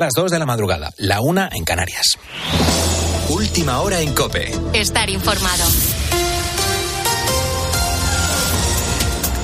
Las 2 de la madrugada, la una en Canarias. Última hora en Cope. Estar informado.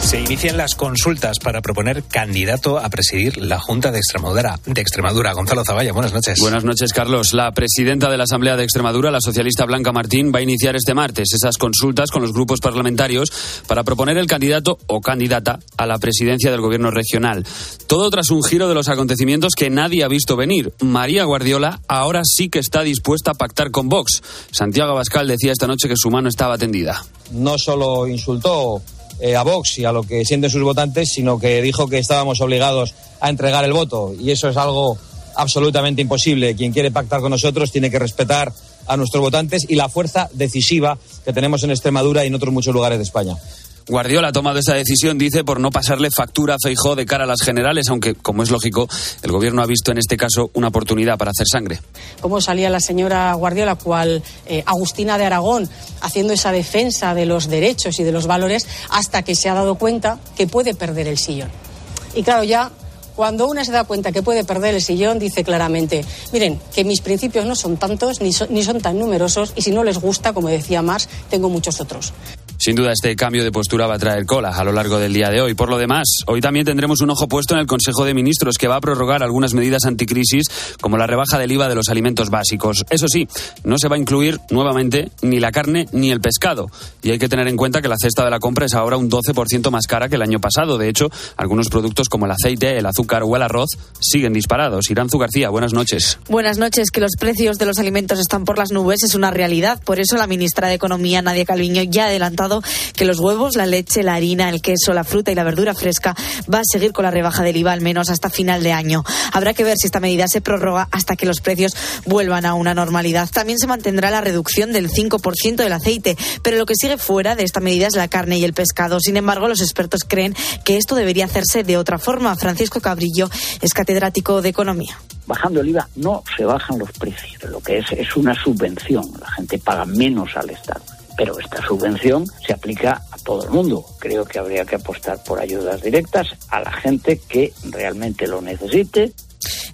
Se inician las consultas para proponer candidato a presidir la Junta de Extremadura. De Extremadura. Gonzalo Zavalla, buenas noches. Buenas noches, Carlos. La presidenta de la Asamblea de Extremadura, la socialista Blanca Martín, va a iniciar este martes esas consultas con los grupos parlamentarios para proponer el candidato o candidata a la presidencia del gobierno regional. Todo tras un giro de los acontecimientos que nadie ha visto venir. María Guardiola ahora sí que está dispuesta a pactar con Vox. Santiago Abascal decía esta noche que su mano estaba tendida. No solo insultó eh, a Vox y a lo que sienten sus votantes, sino que dijo que estábamos obligados a entregar el voto. Y eso es algo absolutamente imposible. Quien quiere pactar con nosotros tiene que respetar a nuestros votantes y la fuerza decisiva que tenemos en Extremadura y en otros muchos lugares de España. Guardiola ha tomado esa decisión, dice, por no pasarle factura a Feijó de cara a las generales, aunque, como es lógico, el gobierno ha visto en este caso una oportunidad para hacer sangre. Cómo salía la señora Guardiola, cual eh, Agustina de Aragón, haciendo esa defensa de los derechos y de los valores, hasta que se ha dado cuenta que puede perder el sillón. Y claro, ya cuando una se da cuenta que puede perder el sillón, dice claramente, miren, que mis principios no son tantos ni, ni son tan numerosos y si no les gusta, como decía Marx, tengo muchos otros. Sin duda, este cambio de postura va a traer cola a lo largo del día de hoy. Por lo demás, hoy también tendremos un ojo puesto en el Consejo de Ministros, que va a prorrogar algunas medidas anticrisis, como la rebaja del IVA de los alimentos básicos. Eso sí, no se va a incluir nuevamente ni la carne ni el pescado. Y hay que tener en cuenta que la cesta de la compra es ahora un 12% más cara que el año pasado. De hecho, algunos productos como el aceite, el azúcar o el arroz siguen disparados. Iranzu García, buenas noches. Buenas noches. Que los precios de los alimentos están por las nubes es una realidad. Por eso la ministra de Economía, Nadia Calviño, ya ha adelantado que los huevos, la leche, la harina, el queso, la fruta y la verdura fresca va a seguir con la rebaja del IVA al menos hasta final de año. Habrá que ver si esta medida se prorroga hasta que los precios vuelvan a una normalidad. También se mantendrá la reducción del 5% del aceite, pero lo que sigue fuera de esta medida es la carne y el pescado. Sin embargo, los expertos creen que esto debería hacerse de otra forma. Francisco Cabrillo es catedrático de Economía bajando el IVA no se bajan los precios, lo que es es una subvención, la gente paga menos al Estado pero esta subvención se aplica a todo el mundo. Creo que habría que apostar por ayudas directas a la gente que realmente lo necesite.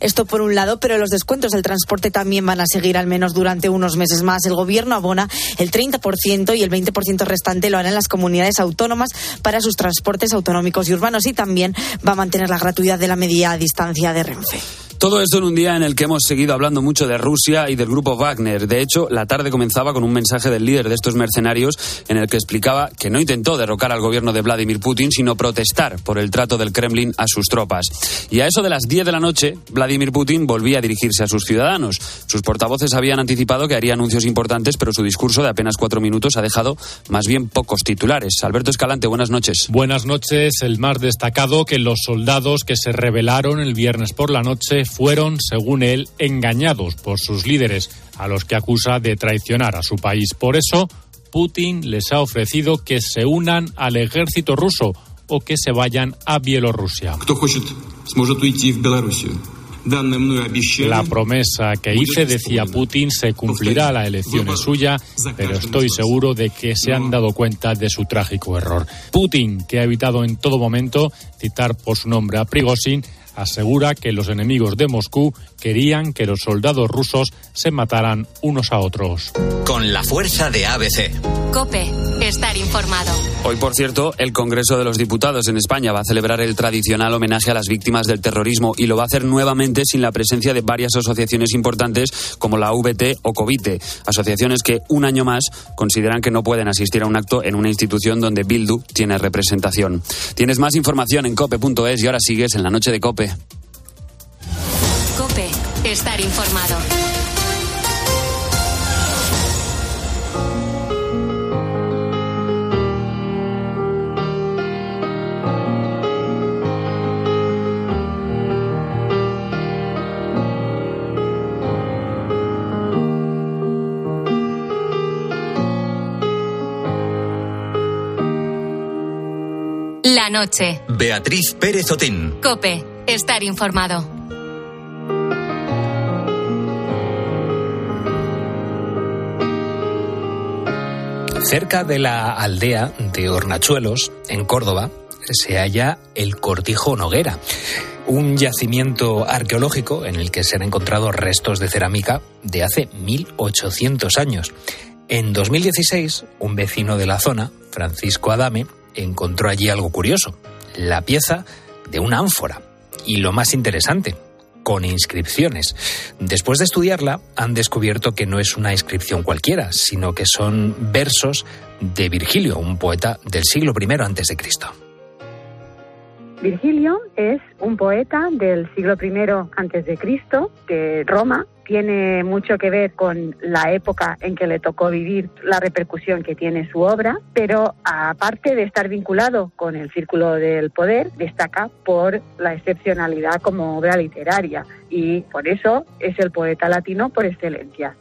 Esto por un lado, pero los descuentos del transporte también van a seguir al menos durante unos meses más. El gobierno abona el 30% y el 20% restante lo harán las comunidades autónomas para sus transportes autonómicos y urbanos y también va a mantener la gratuidad de la media distancia de Renfe. Todo esto en un día en el que hemos seguido hablando mucho de Rusia y del grupo Wagner. De hecho, la tarde comenzaba con un mensaje del líder de estos mercenarios en el que explicaba que no intentó derrocar al gobierno de Vladimir Putin, sino protestar por el trato del Kremlin a sus tropas. Y a eso de las 10 de la noche, Vladimir Putin volvía a dirigirse a sus ciudadanos. Sus portavoces habían anticipado que haría anuncios importantes, pero su discurso de apenas cuatro minutos ha dejado más bien pocos titulares. Alberto Escalante, buenas noches. Buenas noches. El más destacado que los soldados que se rebelaron el viernes por la noche fueron, según él, engañados por sus líderes, a los que acusa de traicionar a su país. Por eso, Putin les ha ofrecido que se unan al ejército ruso o que se vayan a Bielorrusia. La promesa que hice, decía Putin, se cumplirá, la elección es suya, pero estoy seguro de que se han dado cuenta de su trágico error. Putin, que ha evitado en todo momento citar por su nombre a Prigozhin, asegura que los enemigos de Moscú querían que los soldados rusos se mataran unos a otros. Con la fuerza de ABC. Cope, estar informado. Hoy, por cierto, el Congreso de los Diputados en España va a celebrar el tradicional homenaje a las víctimas del terrorismo y lo va a hacer nuevamente sin la presencia de varias asociaciones importantes como la VT o COVITE, asociaciones que un año más consideran que no pueden asistir a un acto en una institución donde Bildu tiene representación. Tienes más información en cope.es y ahora sigues en la noche de Cope. Cope, estar informado. La noche. Beatriz Pérez Otín. Cope, estar informado. Cerca de la aldea de Hornachuelos, en Córdoba, se halla el Cortijo Noguera, un yacimiento arqueológico en el que se han encontrado restos de cerámica de hace 1800 años. En 2016, un vecino de la zona, Francisco Adame, encontró allí algo curioso, la pieza de una ánfora. Y lo más interesante, con inscripciones. Después de estudiarla, han descubierto que no es una inscripción cualquiera, sino que son versos de Virgilio, un poeta del siglo I Cristo. Virgilio es un poeta del siglo I Cristo de Roma. Tiene mucho que ver con la época en que le tocó vivir, la repercusión que tiene su obra, pero aparte de estar vinculado con el círculo del poder, destaca por la excepcionalidad como obra literaria y por eso es el poeta latino por excelencia.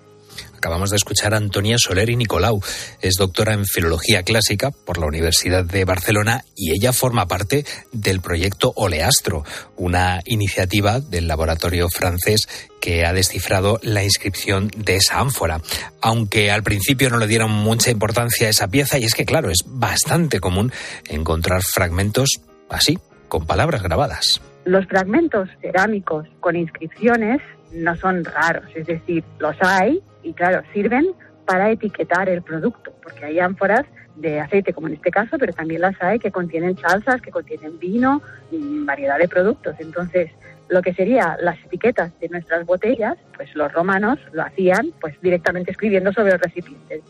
Acabamos de escuchar a Antonia Soler y Nicolau. Es doctora en Filología Clásica por la Universidad de Barcelona y ella forma parte del proyecto Oleastro, una iniciativa del laboratorio francés que ha descifrado la inscripción de esa ánfora. Aunque al principio no le dieron mucha importancia a esa pieza, y es que, claro, es bastante común encontrar fragmentos así, con palabras grabadas. Los fragmentos cerámicos con inscripciones no son raros, es decir, los hay y claro, sirven para etiquetar el producto, porque hay ánforas de aceite, como en este caso, pero también las hay que contienen salsas, que contienen vino, y variedad de productos. Entonces, lo que serían las etiquetas de nuestras botellas, pues los romanos lo hacían pues directamente escribiendo sobre los recipientes.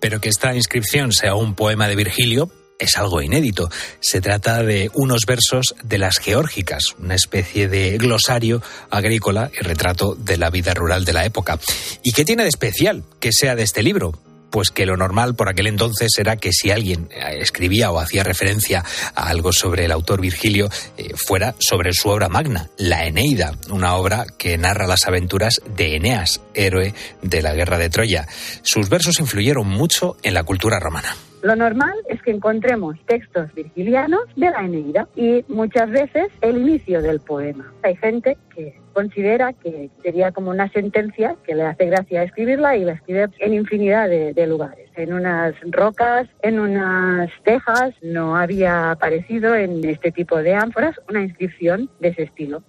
Pero que esta inscripción sea un poema de Virgilio, es algo inédito. Se trata de unos versos de las geórgicas, una especie de glosario agrícola y retrato de la vida rural de la época. ¿Y qué tiene de especial que sea de este libro? Pues que lo normal por aquel entonces era que si alguien eh, escribía o hacía referencia a algo sobre el autor Virgilio, eh, fuera sobre su obra magna, la Eneida, una obra que narra las aventuras de Eneas, héroe de la guerra de Troya. Sus versos influyeron mucho en la cultura romana. Lo normal es que encontremos textos virgilianos de la Eneida y muchas veces el inicio del poema. Hay gente que considera que sería como una sentencia que le hace gracia escribirla y la escribe en infinidad de, lugares. En unas rocas, en unas tejas, no había aparecido en este tipo de ánforas una inscripción de ese estilo.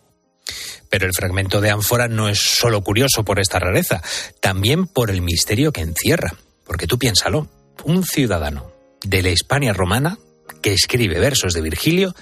Pero el fragmento de ánfora no es solo curioso por esta rareza, también por el misterio que encierra. Porque tú piénsalo, un ciudadano de la Hispania romana que escribe versos de Virgilio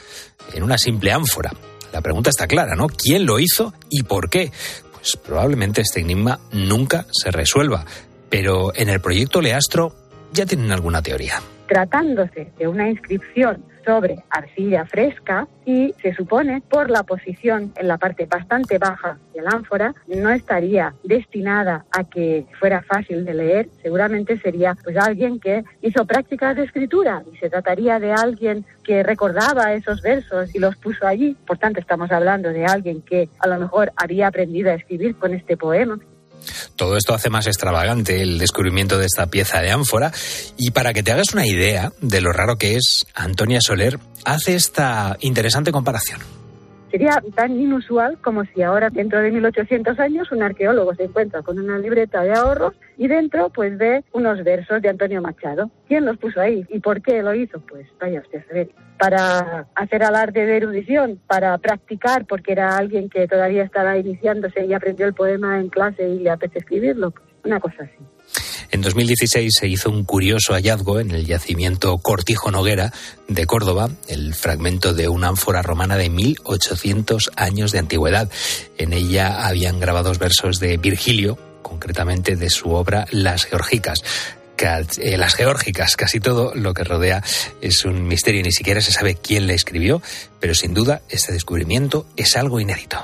en una simple ánfora. La pregunta está clara, ¿no? ¿Quién lo hizo y por qué? Pues probablemente este enigma nunca se resuelva, pero en el proyecto Leastro ya tienen alguna teoría. Tratándose de una inscripción sobre arcilla fresca y se supone por la posición en la parte bastante baja del ánfora no estaría destinada a que fuera fácil de leer, seguramente sería pues alguien que hizo prácticas de escritura y se trataría de alguien que recordaba esos versos y los puso allí, por tanto estamos hablando de alguien que a lo mejor había aprendido a escribir con este poema todo esto hace más extravagante el descubrimiento de esta pieza de ánfora y para que te hagas una idea de lo raro que es, Antonia Soler hace esta interesante comparación. Sería tan inusual como si ahora, dentro de 1800 años, un arqueólogo se encuentra con una libreta de ahorros y dentro pues ve unos versos de Antonio Machado. ¿Quién los puso ahí y por qué lo hizo? Pues vaya usted a saber. Para hacer alarde de erudición, para practicar, porque era alguien que todavía estaba iniciándose y aprendió el poema en clase y le apetece escribirlo. Pues una cosa así. En 2016 se hizo un curioso hallazgo en el yacimiento Cortijo Noguera de Córdoba, el fragmento de una ánfora romana de 1800 años de antigüedad. En ella habían grabados versos de Virgilio, concretamente de su obra Las Georgicas. Eh, las geórgicas, casi todo lo que rodea es un misterio, ni siquiera se sabe quién le escribió, pero sin duda este descubrimiento es algo inédito.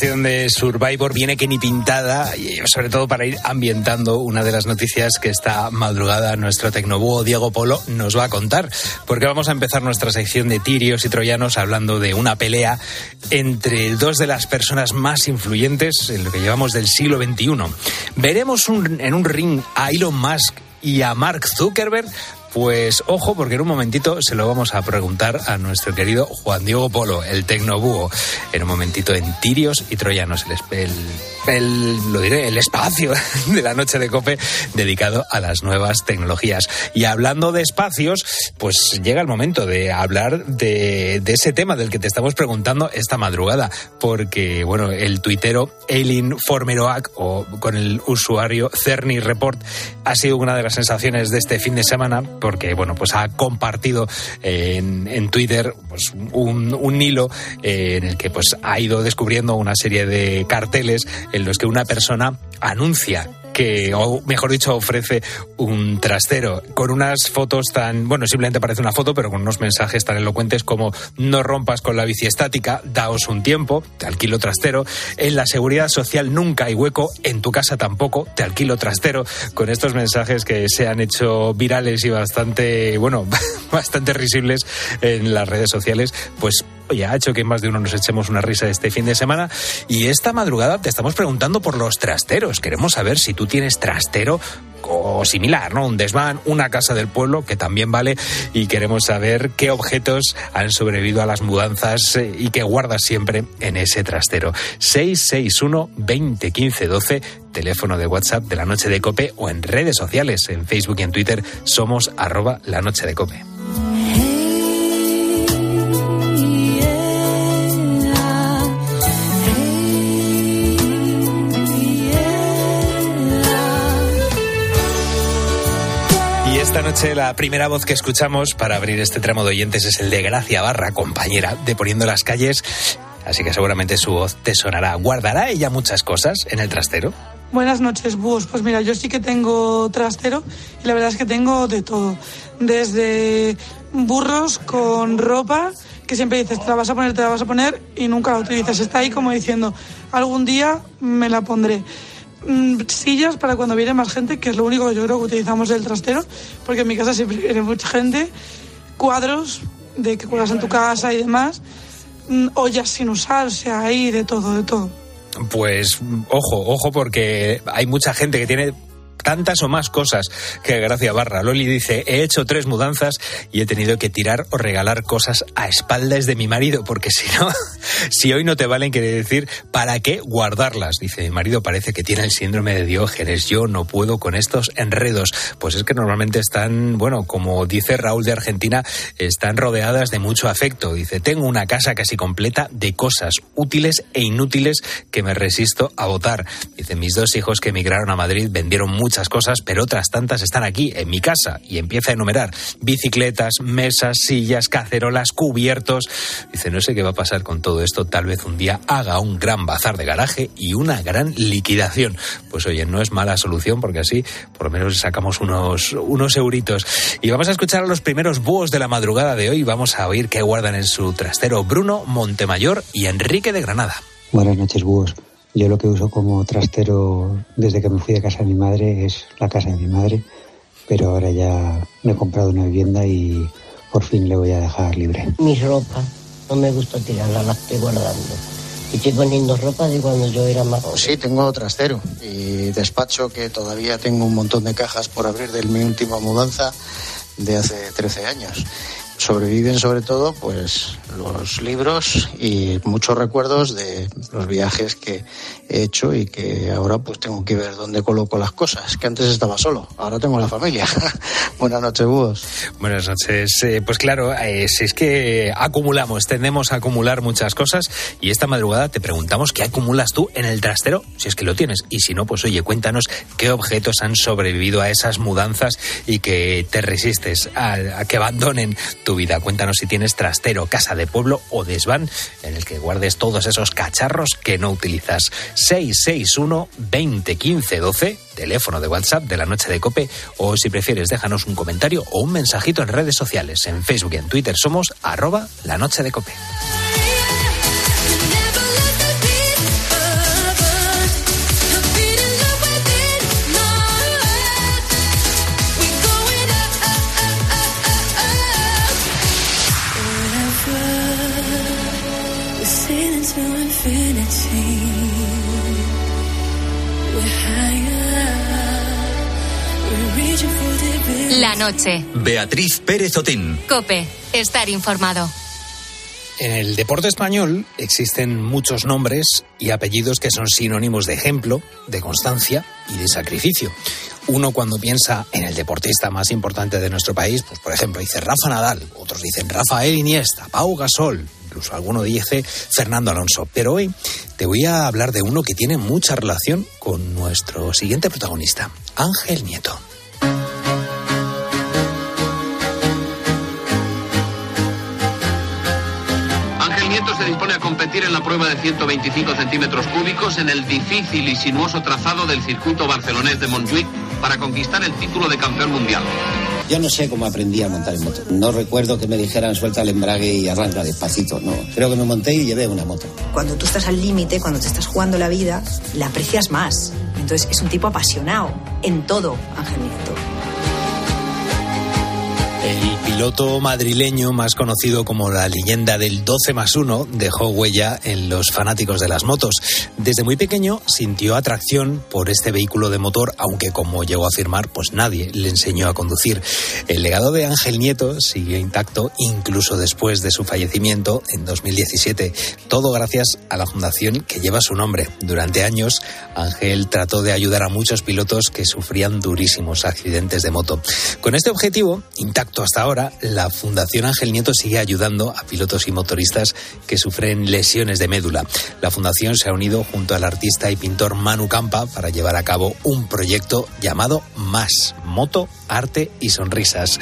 De Survivor viene que ni pintada, sobre todo para ir ambientando una de las noticias que esta madrugada nuestro tecnobúo Diego Polo nos va a contar. Porque vamos a empezar nuestra sección de tirios y troyanos hablando de una pelea entre dos de las personas más influyentes en lo que llevamos del siglo XXI. Veremos en un ring a Elon Musk y a Mark Zuckerberg pues ojo, porque en un momentito se lo vamos a preguntar a nuestro querido Juan Diego Polo, el tecnobúho, en un momentito en Tirios y Troyanos, el, el, lo diré, el espacio de la noche de cope dedicado a las nuevas tecnologías. Y hablando de espacios, pues llega el momento de hablar de, de ese tema del que te estamos preguntando esta madrugada, porque bueno, el tuitero Eileen Formeroac, o con el usuario Cerny Report, ha sido una de las sensaciones de este fin de semana porque bueno, pues ha compartido en, en Twitter pues, un, un hilo eh, en el que pues ha ido descubriendo una serie de carteles en los que una persona anuncia que, o mejor dicho, ofrece un trastero. Con unas fotos tan, bueno, simplemente parece una foto, pero con unos mensajes tan elocuentes como no rompas con la bici estática, daos un tiempo, te alquilo trastero, en la seguridad social nunca hay hueco, en tu casa tampoco, te alquilo trastero, con estos mensajes que se han hecho virales y bastante, bueno, bastante risibles en las redes sociales, pues oye, ha hecho que más de uno nos echemos una risa este fin de semana. Y esta madrugada te estamos preguntando por los trasteros. Queremos saber si tú tienes trastero o similar, ¿no? Un desván, una casa del pueblo que también vale y queremos saber qué objetos han sobrevivido a las mudanzas eh, y que guardas siempre en ese trastero. 661 20 15 12 teléfono de WhatsApp de la noche de cope o en redes sociales, en Facebook y en Twitter somos arroba la noche de cope. Noche la primera voz que escuchamos para abrir este tramo de oyentes es el de Gracia Barra, compañera de Poniendo las Calles. Así que seguramente su voz te sonará. ¿Guardará ella muchas cosas en el trastero? Buenas noches, Bus. Pues mira, yo sí que tengo trastero y la verdad es que tengo de todo. Desde burros con ropa, que siempre dices, te la vas a poner, te la vas a poner y nunca la utilizas. Está ahí como diciendo, algún día me la pondré. Mm, sillas para cuando viene más gente, que es lo único que yo creo que utilizamos del trastero, porque en mi casa siempre viene mucha gente, cuadros de que cuelgas en tu casa y demás, mm, ollas sin usar, o sea, hay de todo, de todo. Pues ojo, ojo, porque hay mucha gente que tiene tantas o más cosas que Gracia Barra. Loli dice, he hecho tres mudanzas y he tenido que tirar o regalar cosas a espaldas de mi marido, porque si no, si hoy no te valen, quiere decir, ¿para qué guardarlas? Dice, mi marido parece que tiene el síndrome de Diógenes, yo no puedo con estos enredos. Pues es que normalmente están, bueno, como dice Raúl de Argentina, están rodeadas de mucho afecto. Dice, tengo una casa casi completa de cosas útiles e inútiles que me resisto a votar. Dice, mis dos hijos que emigraron a Madrid vendieron mucho muchas cosas, pero otras tantas están aquí, en mi casa, y empieza a enumerar bicicletas, mesas, sillas, cacerolas, cubiertos. Dice, no sé qué va a pasar con todo esto, tal vez un día haga un gran bazar de garaje y una gran liquidación. Pues oye, no es mala solución porque así por lo menos sacamos unos, unos euritos. Y vamos a escuchar a los primeros búhos de la madrugada de hoy. Vamos a oír qué guardan en su trastero Bruno Montemayor y Enrique de Granada. Buenas noches, búhos. Yo lo que uso como trastero desde que me fui de casa de mi madre es la casa de mi madre, pero ahora ya me he comprado una vivienda y por fin le voy a dejar libre. Mi ropa, no me gusta tirarla, la estoy guardando. Y estoy poniendo ropa de cuando yo era más joven. Sí, tengo trastero y despacho que todavía tengo un montón de cajas por abrir de mi última mudanza de hace 13 años sobreviven sobre todo pues los libros y muchos recuerdos de los viajes que he hecho y que ahora pues tengo que ver dónde coloco las cosas, que antes estaba solo, ahora tengo la familia. Buenas noches, búhos. Buenas noches. Eh, pues claro, eh, si es que acumulamos, tendemos a acumular muchas cosas y esta madrugada te preguntamos qué acumulas tú en el trastero, si es que lo tienes, y si no, pues oye, cuéntanos qué objetos han sobrevivido a esas mudanzas y que te resistes a, a que abandonen tu vida. Cuéntanos si tienes trastero, casa de pueblo o desván en el que guardes todos esos cacharros que no utilizas. 661 20 15 12, teléfono de WhatsApp de la noche de Cope, o si prefieres, déjanos un comentario o un mensajito en redes sociales. En Facebook y en Twitter somos arroba la noche de Cope. La noche. Beatriz Pérez Otín. Cope. Estar informado. En el deporte español existen muchos nombres y apellidos que son sinónimos de ejemplo, de constancia y de sacrificio. Uno cuando piensa en el deportista más importante de nuestro país, pues por ejemplo dice Rafa Nadal, otros dicen Rafael Iniesta, Pau Gasol, incluso alguno dice Fernando Alonso. Pero hoy te voy a hablar de uno que tiene mucha relación con nuestro siguiente protagonista, Ángel Nieto. Nieto competir en la prueba de 125 centímetros cúbicos en el difícil y sinuoso trazado del circuito barcelonés de Montjuic para conquistar el título de campeón mundial. Yo no sé cómo aprendí a montar en moto. No recuerdo que me dijeran suelta el embrague y arranca despacito. No, creo que me monté y llevé una moto. Cuando tú estás al límite, cuando te estás jugando la vida, la aprecias más. Entonces es un tipo apasionado en todo, Ángel Nieto. El piloto madrileño, más conocido como la leyenda del 12 más 1, dejó huella en los fanáticos de las motos. Desde muy pequeño sintió atracción por este vehículo de motor, aunque como llegó a afirmar, pues nadie le enseñó a conducir. El legado de Ángel Nieto sigue intacto incluso después de su fallecimiento en 2017. Todo gracias a la fundación que lleva su nombre. Durante años, Ángel trató de ayudar a muchos pilotos que sufrían durísimos accidentes de moto. Con este objetivo, intacto hasta ahora, la Fundación Ángel Nieto sigue ayudando a pilotos y motoristas que sufren lesiones de médula. La Fundación se ha unido junto al artista y pintor Manu Campa para llevar a cabo un proyecto llamado Más, Moto, Arte y Sonrisas.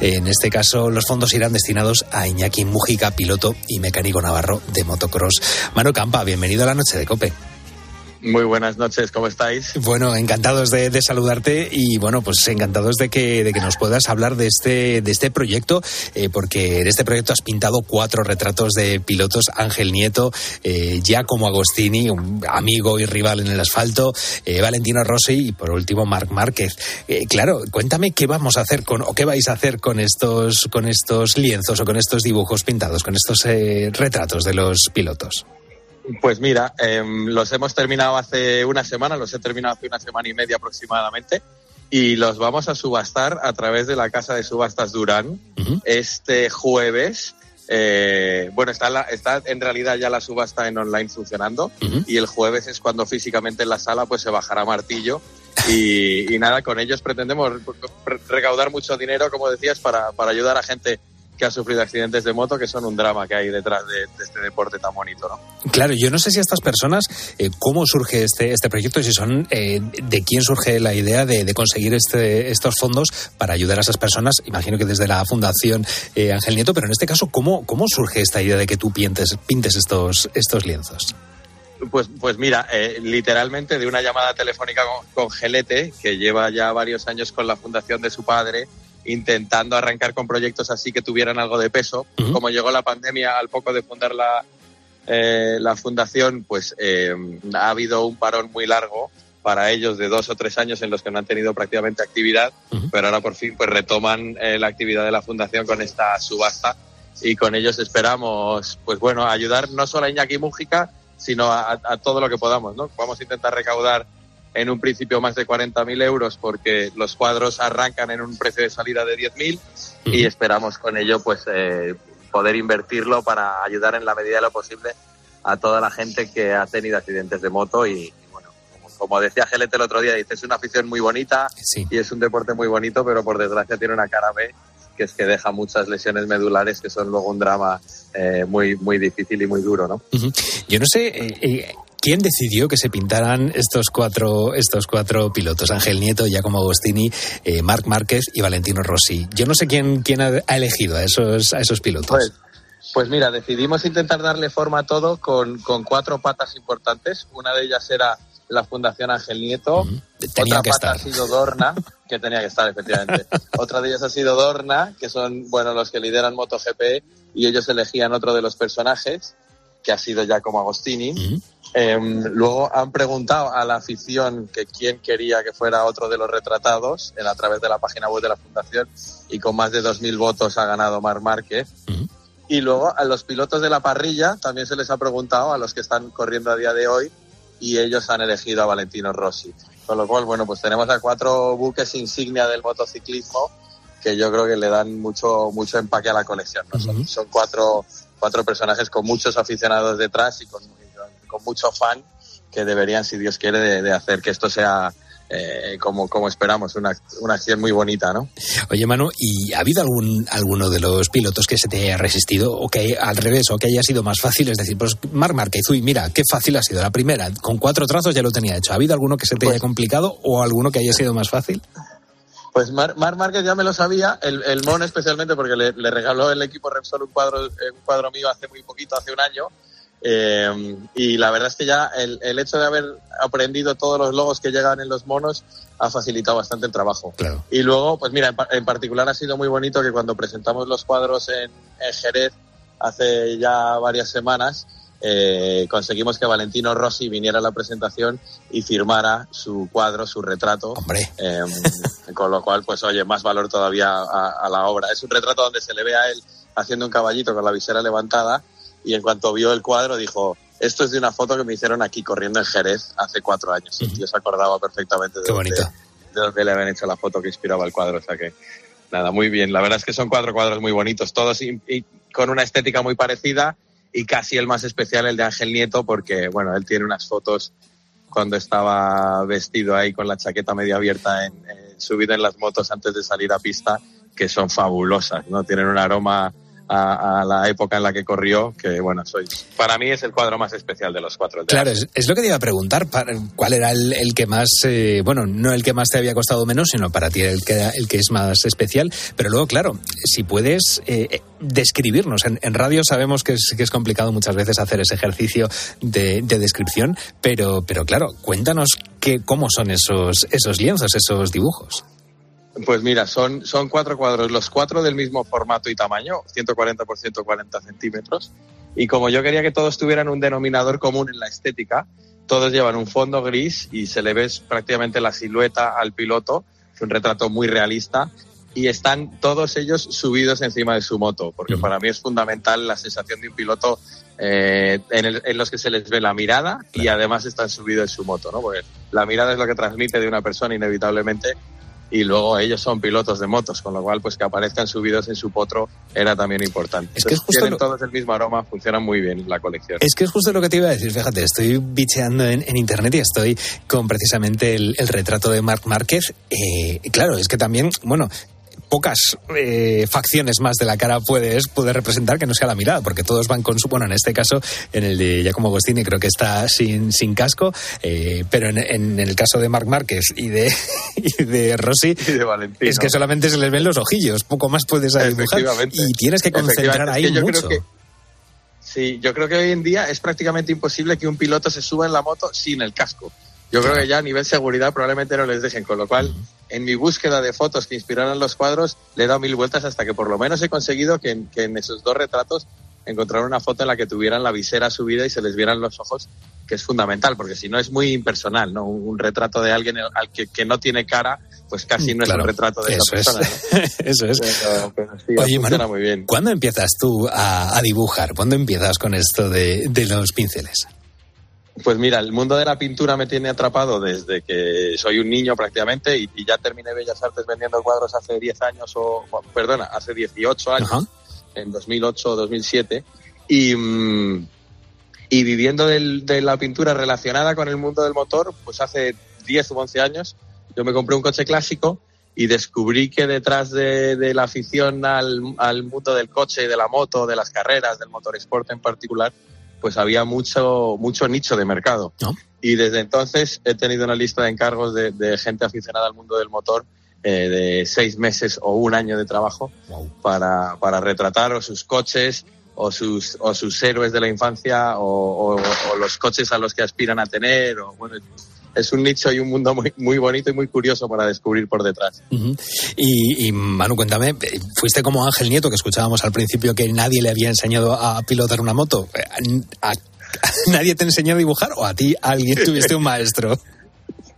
En este caso, los fondos irán destinados a Iñaki Mújica, piloto y mecánico navarro de motocross. Manu Campa, bienvenido a la noche de Cope. Muy buenas noches, ¿cómo estáis? Bueno, encantados de, saludarte y bueno, pues encantados de que, de que nos puedas hablar de este, de este proyecto, eh, porque en este proyecto has pintado cuatro retratos de pilotos, Ángel Nieto, eh, Giacomo Agostini, un amigo y rival en el asfalto, eh, Valentino Rossi y por último Marc Márquez. Eh, claro, cuéntame qué vamos a hacer con, o qué vais a hacer con estos, con estos lienzos o con estos dibujos pintados, con estos retratos de los pilotos. Pues mira, eh, los hemos terminado hace una semana, los he terminado hace una semana y media aproximadamente, y los vamos a subastar a través de la Casa de Subastas Durán uh -huh. este jueves. Eh, bueno, está, la, está en realidad ya la subasta en online funcionando uh -huh. y el jueves es cuando físicamente en la sala pues se bajará martillo y, y nada, con ellos pretendemos recaudar mucho dinero, como decías, para, para ayudar a gente que ha sufrido accidentes de moto, que son un drama que hay detrás de, de este deporte tan bonito, ¿no? Claro, yo no sé si a estas personas, eh, cómo surge este, este proyecto, si son, eh, de quién surge la idea de, de, conseguir este, estos fondos para ayudar a esas personas, imagino que desde la Fundación eh, Ángel Nieto, pero en este caso, ¿cómo, cómo surge esta idea de que tú pintes, pintes estos, estos lienzos? Pues, pues mira, eh, literalmente de una llamada telefónica con, con Gelete, que lleva ya varios años con la fundación de su padre, intentando arrancar con proyectos así que tuvieran algo de peso. Uh -huh. Como llegó la pandemia al poco de fundar la, eh, la fundación, pues eh, ha habido un parón muy largo para ellos de dos o tres años en los que no han tenido prácticamente actividad, pero ahora por fin pues retoman eh, la actividad de la fundación con esta subasta y con ellos esperamos, pues bueno, ayudar no solo a Iñaki Mújica, sino a, todo lo que podamos, ¿no? Vamos a intentar recaudar en un principio más de 40.000 euros porque los cuadros arrancan en un precio de salida de 10.000 y esperamos con ello pues eh, poder invertirlo para ayudar en la medida de lo posible a toda la gente que ha tenido accidentes de moto y, bueno, como, decía Gelete el otro día, dice, es una afición muy bonita y es un deporte muy bonito, pero por desgracia tiene una cara B que es que deja muchas lesiones medulares que son luego un drama eh, muy, muy difícil y muy duro, ¿no? Yo no sé, eh, eh, ¿quién decidió que se pintaran estos cuatro, estos cuatro pilotos? Ángel Nieto, Giacomo Agostini, Marc Márquez y Valentino Rossi. Yo no sé quién, quién ha, elegido a esos, a esos pilotos. Pues, pues mira, decidimos intentar darle forma a todo con, con cuatro patas importantes. Una de ellas era la Fundación Ángel Nieto. Otra pata ha sido Dorna, que tenía que estar, efectivamente. Otra de ellas ha sido Dorna, que son, bueno, los que lideran MotoGP y ellos elegían otro de los personajes, que ha sido Giacomo Agostini. Em, luego han preguntado a la afición que quién quería que fuera otro de los retratados en, a través de la página web de la Fundación y con más de 2.000 votos ha ganado Mar Márquez. Y luego a los pilotos de la parrilla también se les ha preguntado, a los que están corriendo a día de hoy, y ellos han elegido a Valentino Rossi. Con lo cual, bueno, pues tenemos a cuatro buques insignia del motociclismo que yo creo que le dan mucho, mucho empaque a la colección. Son, cuatro, cuatro personajes con muchos aficionados detrás y con, con mucho fan que deberían, si Dios quiere, de hacer que esto sea eh, como, como esperamos, una, una acción muy bonita, ¿no? Oye, Manu, ¿y ha habido algún alguno de los pilotos que se te haya resistido o que al revés, o que haya sido más fácil? Es decir, pues Mar Márquez, uy, mira, qué fácil ha sido la primera, con cuatro trazos ya lo tenía hecho. ¿Ha habido alguno que se te haya pues complicado o alguno que haya sido más fácil? Pues Mar, Márquez ya me lo sabía, el, el Mon especialmente porque le, le, regaló el equipo Repsol un cuadro, un cuadro mío hace muy poquito, hace un año, eh, y la verdad es que ya el, el, hecho de haber aprendido todos los logos que llegan en los monos ha facilitado bastante el trabajo. Y luego, pues mira, en, particular ha sido muy bonito que cuando presentamos los cuadros en, Jerez hace ya varias semanas, eh, conseguimos que Valentino Rossi viniera a la presentación y firmara su cuadro, su retrato. Eh, con lo cual, pues oye, más valor todavía a, a la obra. Es un retrato donde se le ve a él haciendo un caballito con la visera levantada y en cuanto vio el cuadro dijo, esto es de una foto que me hicieron aquí corriendo en Jerez hace cuatro años. Y yo se acordaba perfectamente de, dónde, le habían hecho la foto que inspiraba el cuadro. O sea que, nada, muy bien. La verdad es que son cuatro cuadros muy bonitos, todos y, con una estética muy parecida y casi el más especial el de Ángel Nieto porque, bueno, él tiene unas fotos cuando estaba vestido ahí con la chaqueta medio abierta en, subido en las motos antes de salir a pista que son fabulosas, ¿no? Tienen un aroma a, la época en la que corrió, que bueno, soy, para mí es el cuadro más especial de los cuatro. claro, es, lo que te iba a preguntar, ¿cuál era el, que más, eh, bueno, no el que más te había costado menos, sino para ti el que, el que es más especial, pero luego, claro, si puedes eh, eh, describirnos, en, radio sabemos que es, que es complicado muchas veces hacer ese ejercicio de, descripción, pero, pero claro, cuéntanos que, cómo son esos, esos lienzos, esos dibujos. Pues mira, son, son cuatro cuadros, los cuatro del mismo formato y tamaño, 140 por 140 centímetros. Y como yo quería que todos tuvieran un denominador común en la estética, todos llevan un fondo gris y se le ve prácticamente la silueta al piloto. Es un retrato muy realista y están todos ellos subidos encima de su moto, porque para mí es fundamental la sensación de un piloto eh, en, en, los que se les ve la mirada y además están subidos en su moto, ¿no? Porque la mirada es lo que transmite de una persona inevitablemente y luego ellos son pilotos de motos, con lo cual pues que aparezcan subidos en su potro era también importante. Es que es justo tienen todos el mismo aroma, funciona muy bien la colección. Es que es justo lo que te iba a decir, fíjate, estoy bicheando en, internet y estoy con precisamente el, retrato de Marc Márquez. Eh, claro, es que también, bueno, pocas eh, facciones más de la cara puedes poder representar que no sea la mirada, porque todos van con su, bueno, en este caso, en el de Giacomo Agostini creo que está sin, sin casco, eh, pero en, el caso de Marc Márquez y de, y de Rossi, es que solamente se les ven los ojillos, poco más puedes dibujar. Y tienes que concentrar ahí mucho. sí, yo creo que hoy en día es prácticamente imposible que un piloto se suba en la moto sin el casco. Yo creo que ya a nivel seguridad probablemente no les dejen, con lo cual en mi búsqueda de fotos que inspiraran los cuadros le he dado mil vueltas hasta que por lo menos he conseguido que en, esos dos retratos encontrar una foto en la que tuvieran la visera subida y se les vieran los ojos, que es fundamental, porque si no es muy impersonal, ¿no? Un, retrato de alguien al que, no tiene cara, pues casi no es un retrato de esa persona. eso es. Oye, muy bien. ¿cuándo empiezas tú a, dibujar? ¿Cuándo empiezas con esto de, los pinceles? Pues mira, el mundo de la pintura me tiene atrapado desde que soy un niño prácticamente y, ya terminé Bellas Artes vendiendo cuadros hace 10 años o, perdona, hace 18 años en 2008 o 2007 y, mm, y viviendo de la pintura relacionada con el mundo del motor, pues hace 10 o 11 años yo me compré un coche clásico y descubrí que detrás de, la afición al, mundo del coche, de la moto, de las carreras, del motorsport en particular, pues había mucho, mucho nicho de mercado. Y desde entonces he tenido una lista de encargos de gente aficionada al mundo del motor eh, de seis meses o un año de trabajo para, para retratar o sus coches o sus, o sus héroes de la infancia o, los coches a los que aspiran a tener. O, bueno, es un nicho y un mundo muy, muy bonito y muy curioso para descubrir por detrás. y, y, Manu, cuéntame, fuiste como Ángel Nieto, que escuchábamos al principio que nadie le había enseñado a pilotar una moto. ¿Nadie te enseñó a dibujar o a ti alguien tuviste un maestro?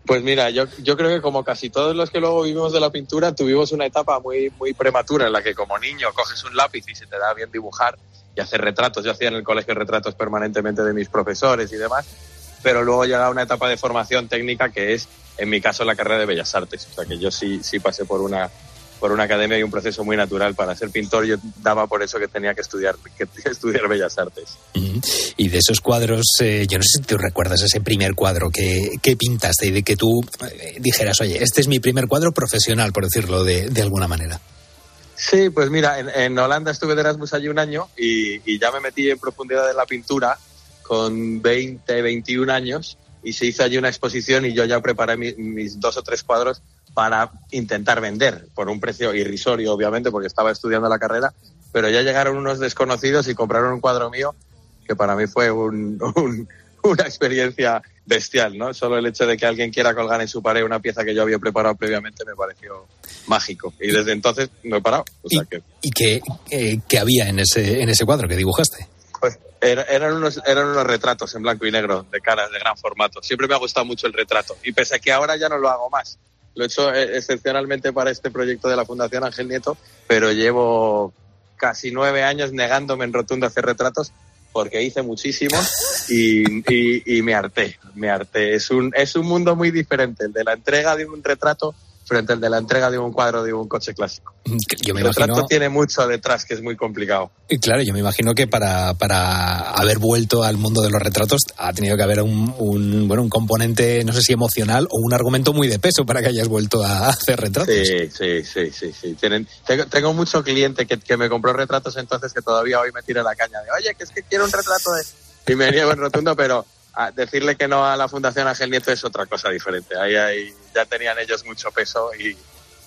Pues mira, yo, yo creo que como casi todos los que luego vivimos de la pintura, tuvimos una etapa muy, muy prematura en la que como niño coges un lápiz y se te da bien dibujar y hacer retratos. Yo hacía en el colegio retratos permanentemente de mis profesores y demás, pero luego llega una etapa de formación técnica que es, en mi caso, la carrera de Bellas Artes. O sea que yo sí, sí pasé por una, por una academia y un proceso muy natural. Para ser pintor yo daba por eso que tenía que estudiar, que, estudiar Bellas Artes. Y de esos cuadros, eh, yo no sé si tú recuerdas ese primer cuadro que, que pintaste y de que tú eh, dijeras, oye, este es mi primer cuadro profesional, por decirlo de, de alguna manera. Sí, pues mira, en, Holanda estuve de Erasmus allí un año y, y, ya me metí en profundidad en la pintura con 20, 21 años y se hizo allí una exposición y yo ya preparé mis dos o tres cuadros para intentar vender por un precio irrisorio, obviamente, porque estaba estudiando la carrera, pero ya llegaron unos desconocidos y compraron un cuadro mío que para mí fue una experiencia bestial, ¿no? Solo el hecho de que alguien quiera colgar en su pared una pieza que yo había preparado previamente me pareció mágico. Y desde entonces no he parado. ¿Y, qué, qué, había en ese, en ese cuadro que dibujaste? Pues eran, unos, eran unos retratos en blanco y negro de caras de gran formato. Siempre me ha gustado mucho el retrato. Y pese a que ahora ya no lo hago más, lo he hecho eh, excepcionalmente para este proyecto de la Fundación Ángel Nieto, pero llevo casi nueve años negándome en rotundo a hacer retratos porque hice muchísimo y, y, me harté, me. Es un, es un mundo muy diferente, el de la entrega de un retrato frente al de la entrega de un cuadro de un coche clásico. Yo me el imagino... tiene mucho detrás que es muy complicado. Y claro, yo me imagino que para, para haber vuelto al mundo de los retratos ha tenido que haber un, un, bueno, un componente, no sé si emocional o un argumento muy de peso para que hayas vuelto a hacer retratos. Sí, sí, sí, sí. sí. Tienen, tengo, tengo, mucho cliente que, que, me compró retratos entonces que todavía hoy me tira la caña de, oye, que es que quiero un retrato de... Y me niego en rotundo, pero decirle que no a la Fundación Ángel Nieto es otra cosa diferente. Ahí, ahí ya tenían ellos mucho peso y,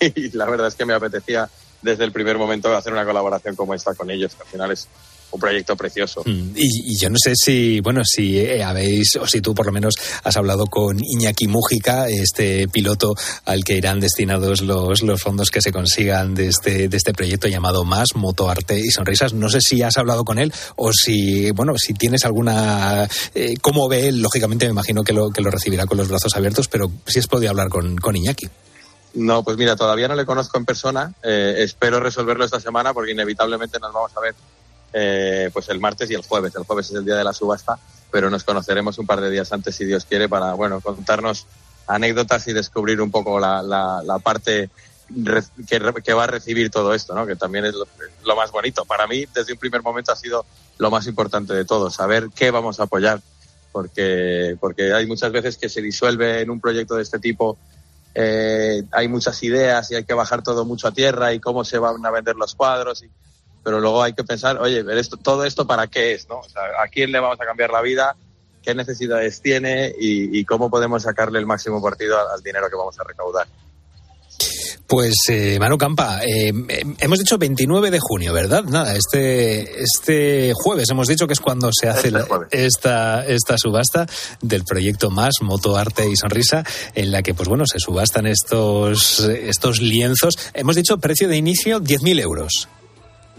y, la verdad es que me apetecía desde el primer momento hacer una colaboración como esta con ellos, que al final es un proyecto precioso. Mm, y, yo no sé si, bueno, si eh, habéis, o si tú por lo menos has hablado con Iñaki Mújica, este piloto al que irán destinados los, los fondos que se consigan de este, de este proyecto llamado Más, Moto, Arte y Sonrisas. No sé si has hablado con él o si, bueno, si tienes alguna, eh, cómo ve él, lógicamente me imagino que lo, que lo recibirá con los brazos abiertos, pero si has podido hablar con, con Iñaki. No, pues mira, todavía no le conozco en persona. Eh, espero resolverlo esta semana porque inevitablemente nos vamos a ver eh, pues el martes y el jueves. El jueves es el día de la subasta, pero nos conoceremos un par de días antes, si Dios quiere, para bueno contarnos anécdotas y descubrir un poco la, la, parte que, va a recibir todo esto, ¿no? que también es lo, más bonito. Para mí, desde un primer momento, ha sido lo más importante de todo, saber qué vamos a apoyar, porque, porque hay muchas veces que se disuelve en un proyecto de este tipo. Eh, hay muchas ideas y hay que bajar todo mucho a tierra y cómo se van a vender los cuadros y pero luego hay que pensar, oye, ver esto, todo esto para qué es, ¿no? O sea, ¿a quién le vamos a cambiar la vida? ¿Qué necesidades tiene? Y, cómo podemos sacarle el máximo partido al, dinero que vamos a recaudar. Pues eh, Manu Campa, eh, hemos dicho 29 de junio, ¿verdad? Nada, este, este jueves hemos dicho que es cuando se hace este esta, esta subasta del proyecto Más, Moto, Arte y Sonrisa, en la que, pues bueno, se subastan estos, estos lienzos. Hemos dicho precio de inicio 10.000 euros.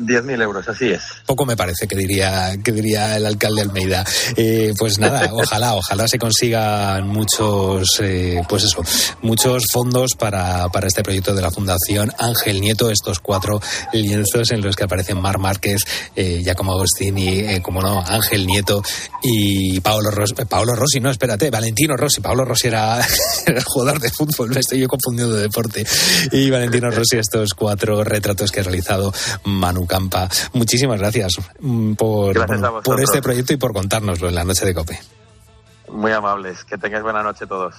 10.000 euros, así es. Poco me parece que diría, que diría el alcalde Almeida. Eh, pues nada, ojalá, ojalá se consigan muchos, eh, pues eso, muchos fondos para, para este proyecto de la Fundación Ángel Nieto, estos cuatro lienzos en los que aparecen Mar Márquez, eh, Giacomo Agostini, eh, como no, Ángel Nieto y Paolo Rossi, Paolo Rossi, no, espérate, Valentino Rossi, Paolo Rossi era, el jugador de fútbol, me estoy yo confundiendo de deporte, y Valentino Rossi estos cuatro retratos que ha realizado Manu Campa. Muchísimas gracias mm, por, por este proyecto y por contárnoslo en la noche de COPE. Muy amables. Que tengáis buena noche todos.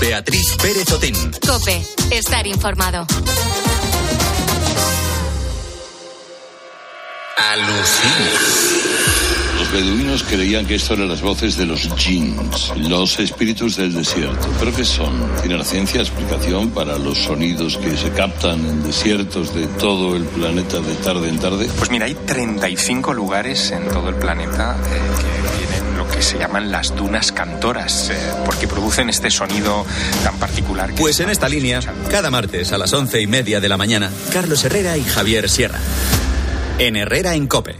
Beatriz Pérez Otín. Cope, estar informado. Alucinas. Los beduinos creían que esto eran las voces de los jinns, los espíritus del desierto. ¿Pero qué son? ¿Tiene la ciencia explicación para los sonidos que se captan en desiertos de todo el planeta de tarde en tarde? Pues mira, hay 35 lugares en todo el planeta eh, que tienen que se llaman las dunas cantoras, eh, porque producen este sonido tan particular. Que Pues en esta línea, cada martes a las once y media de la mañana, Carlos Herrera y Javier Sierra. En Herrera en Cope.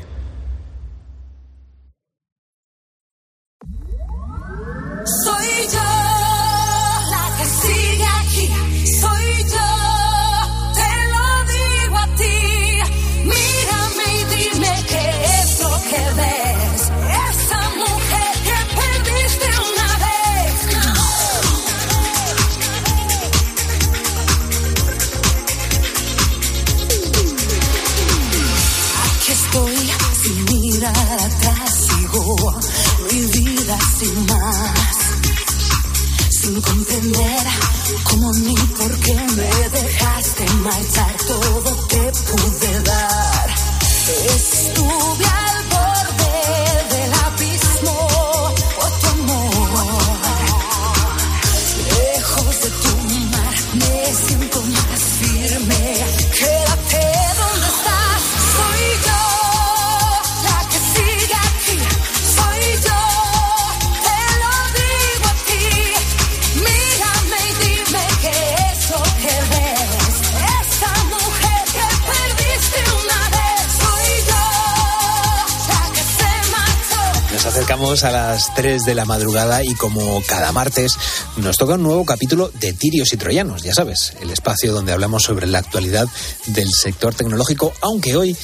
A las 3 de la madrugada y como cada martes nos toca un nuevo capítulo de Tirios y Troyanos, ya sabes, el espacio donde hablamos sobre la actualidad del sector tecnológico, aunque hoy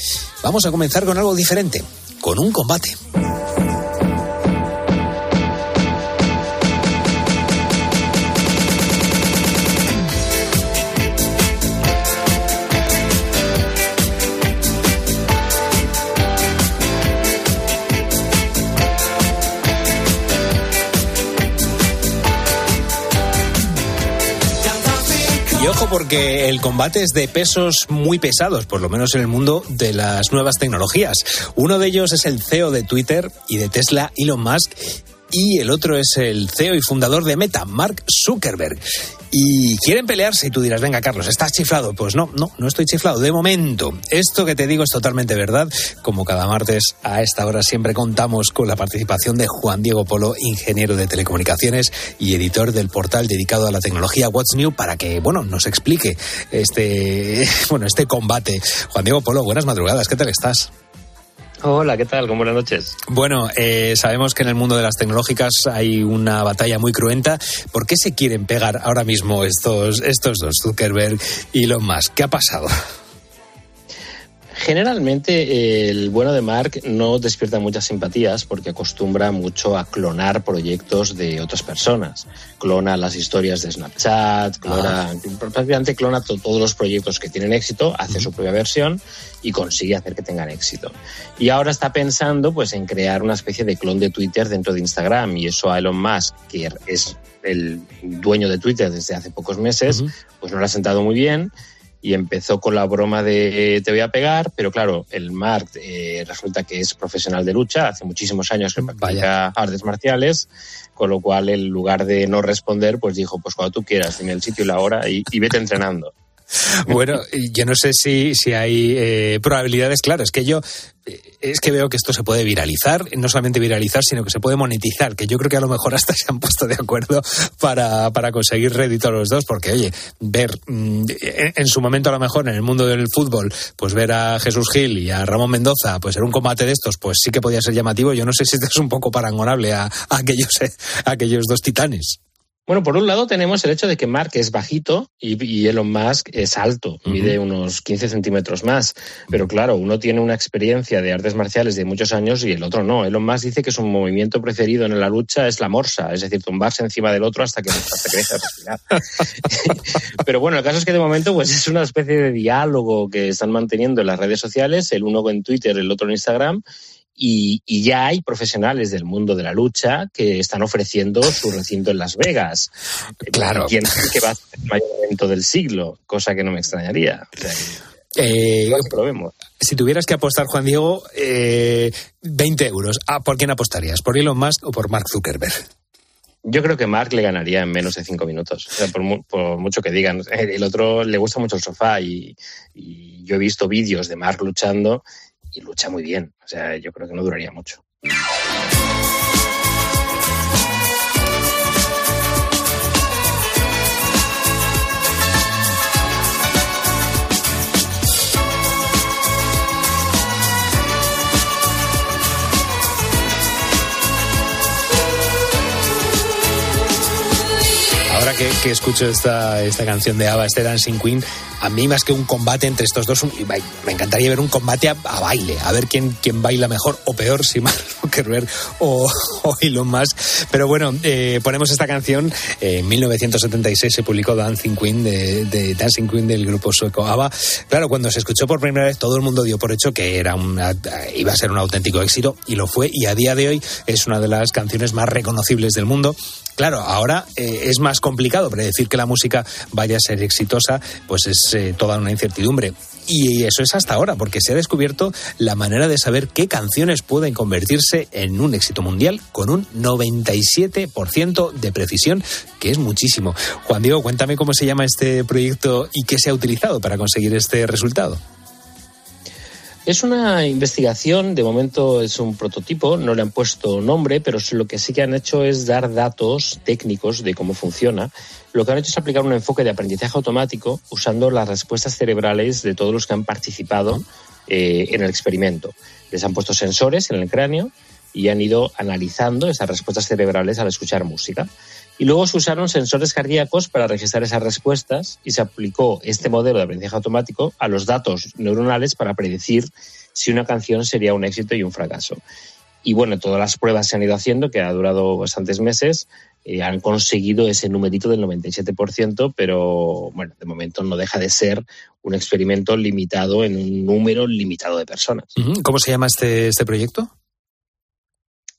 vamos a comenzar con algo diferente, con un combate. El combate es de pesos muy pesados, por lo menos en el mundo de las nuevas tecnologías. Uno de ellos es el CEO de Twitter y de Tesla, Elon Musk. Y el otro es el CEO y fundador de Meta, Mark Zuckerberg. Y quieren pelearse y tú dirás, venga Carlos, ¿estás chiflado? Pues no, no, no estoy chiflado. De momento, esto que te digo es totalmente verdad. Como cada martes a esta hora siempre contamos con la participación de Juan Diego Polo, ingeniero de telecomunicaciones y editor del portal dedicado a la tecnología What's New, para que, bueno, nos explique este, bueno, este combate. Juan Diego Polo, buenas madrugadas, ¿qué tal estás? Hola, ¿qué tal? Buenas noches. Bueno, eh, sabemos que en el mundo de las tecnológicas hay una batalla muy cruenta. ¿Por qué se quieren pegar ahora mismo estos, estos dos, Zuckerberg y Elon Musk? ¿Qué ha pasado? Generalmente el bueno de Mark no despierta muchas simpatías porque acostumbra mucho a clonar proyectos de otras personas. Clona las historias de Snapchat, clona, Ah. prácticamente clona to- todos los proyectos que tienen éxito, hace su propia versión y consigue hacer que tengan éxito. Y ahora está pensando pues en crear una especie de clon de Twitter dentro de Instagram y eso a Elon Musk, que es el dueño de Twitter desde hace pocos meses, pues no le ha sentado muy bien y empezó con la broma de eh, te voy a pegar, pero claro, el Mark eh, resulta que es profesional de lucha, hace muchísimos años que practica artes marciales, con lo cual en lugar de no responder, pues dijo, pues cuando tú quieras, dime el sitio y la hora y, y vete entrenando. Bueno, yo no sé si, si hay eh, probabilidades, claro, es que yo es que veo que esto se puede viralizar, no solamente viralizar, sino que se puede monetizar, que yo creo que a lo mejor hasta se han puesto de acuerdo para, para conseguir rédito a los dos, porque oye, ver mm, en, su momento a lo mejor en el mundo del fútbol, pues ver a Jesús Gil y a Ramón Mendoza, pues en un combate de estos, pues sí que podía ser llamativo, yo no sé si esto es un poco parangonable a, aquellos, a aquellos dos titanes. Bueno, por un lado tenemos el hecho de que Mark es bajito y, y Elon Musk es alto, mide unos 15 centímetros más. Pero claro, uno tiene una experiencia de artes marciales de muchos años y el otro no. Elon Musk dice que su movimiento preferido en la lucha es la morsa, es decir, tumbarse encima del otro hasta que, hasta que deje de respirar. Pero bueno, el caso es que de momento pues es una especie de diálogo que están manteniendo en las redes sociales, el uno en Twitter, el otro en Instagram, y, y, ya hay profesionales del mundo de la lucha que están ofreciendo su recinto en Las Vegas. Claro. ¿Quién que va a ser el mayor evento del siglo? Cosa que no me extrañaría. O sea, Eh, probemos. si tuvieras que apostar, Juan Diego, eh, 20 euros, ¿a ¿por quién apostarías? ¿Por Elon Musk o por Mark Zuckerberg? Yo creo que Mark le ganaría en menos de cinco minutos. O sea, por, mu por, mucho que digan. El otro le gusta mucho el sofá y, y yo he visto vídeos de Mark luchando y lucha muy bien. O sea, yo creo que no duraría mucho. Ahora que, que, escucho esta, esta canción de ABBA, este Dancing Queen, a mí más que un combate entre estos dos, me encantaría ver un combate a, baile, a ver quién, quién baila mejor o peor, si Mark Zuckerberg o, o Elon. Pero bueno, eh, ponemos esta canción. Eh, en 1976 se publicó Dancing Queen, de, de, Dancing Queen del grupo sueco ABBA. Claro, cuando se escuchó por primera vez, todo el mundo dio por hecho que era una, iba a ser un auténtico éxito y lo fue. Y a día de hoy es una de las canciones más reconocibles del mundo. Claro, ahora eh, es más complicado predecir que la música vaya a ser exitosa, pues es eh, toda una incertidumbre. Y eso es hasta ahora, porque se ha descubierto la manera de saber qué canciones pueden convertirse en un éxito mundial con un 97% de precisión, que es muchísimo. Juan Diego, cuéntame cómo se llama este proyecto y qué se ha utilizado para conseguir este resultado. Es una investigación, de momento es un prototipo, no le han puesto nombre, pero lo que sí que han hecho es dar datos técnicos de cómo funciona. Lo que han hecho es aplicar un enfoque de aprendizaje automático usando las respuestas cerebrales de todos los que han participado eh, en el experimento. Les han puesto sensores en el cráneo y han ido analizando esas respuestas cerebrales al escuchar música. Y luego se usaron sensores cardíacos para registrar esas respuestas y se aplicó este modelo de aprendizaje automático a los datos neuronales para predecir si una canción sería un éxito y un fracaso. Y bueno, todas las pruebas se han ido haciendo, que ha durado bastantes meses, eh, han conseguido ese numerito del 97%, pero bueno, de momento no deja de ser un experimento limitado en un número limitado de personas. ¿Cómo se llama este, este proyecto?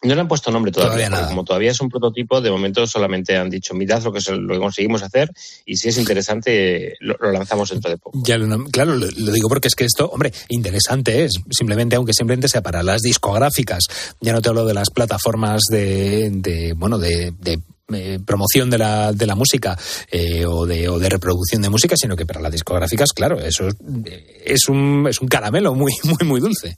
No le han puesto nombre todavía, como todavía es un prototipo, de momento solamente han dicho, mirad lo que, se- lo que conseguimos hacer y si es interesante lo, lo lanzamos dentro de poco. Ya lo- claro, lo, lo digo porque es que esto, hombre, interesante es. Simplemente, aunque simplemente sea para las discográficas, ya no te hablo de las plataformas de, de, bueno, de, de, eh, promoción de la, de la música eh, o, de, o de reproducción de música, sino que para las discográficas, claro, eso es, es un, es un caramelo muy, muy, muy dulce.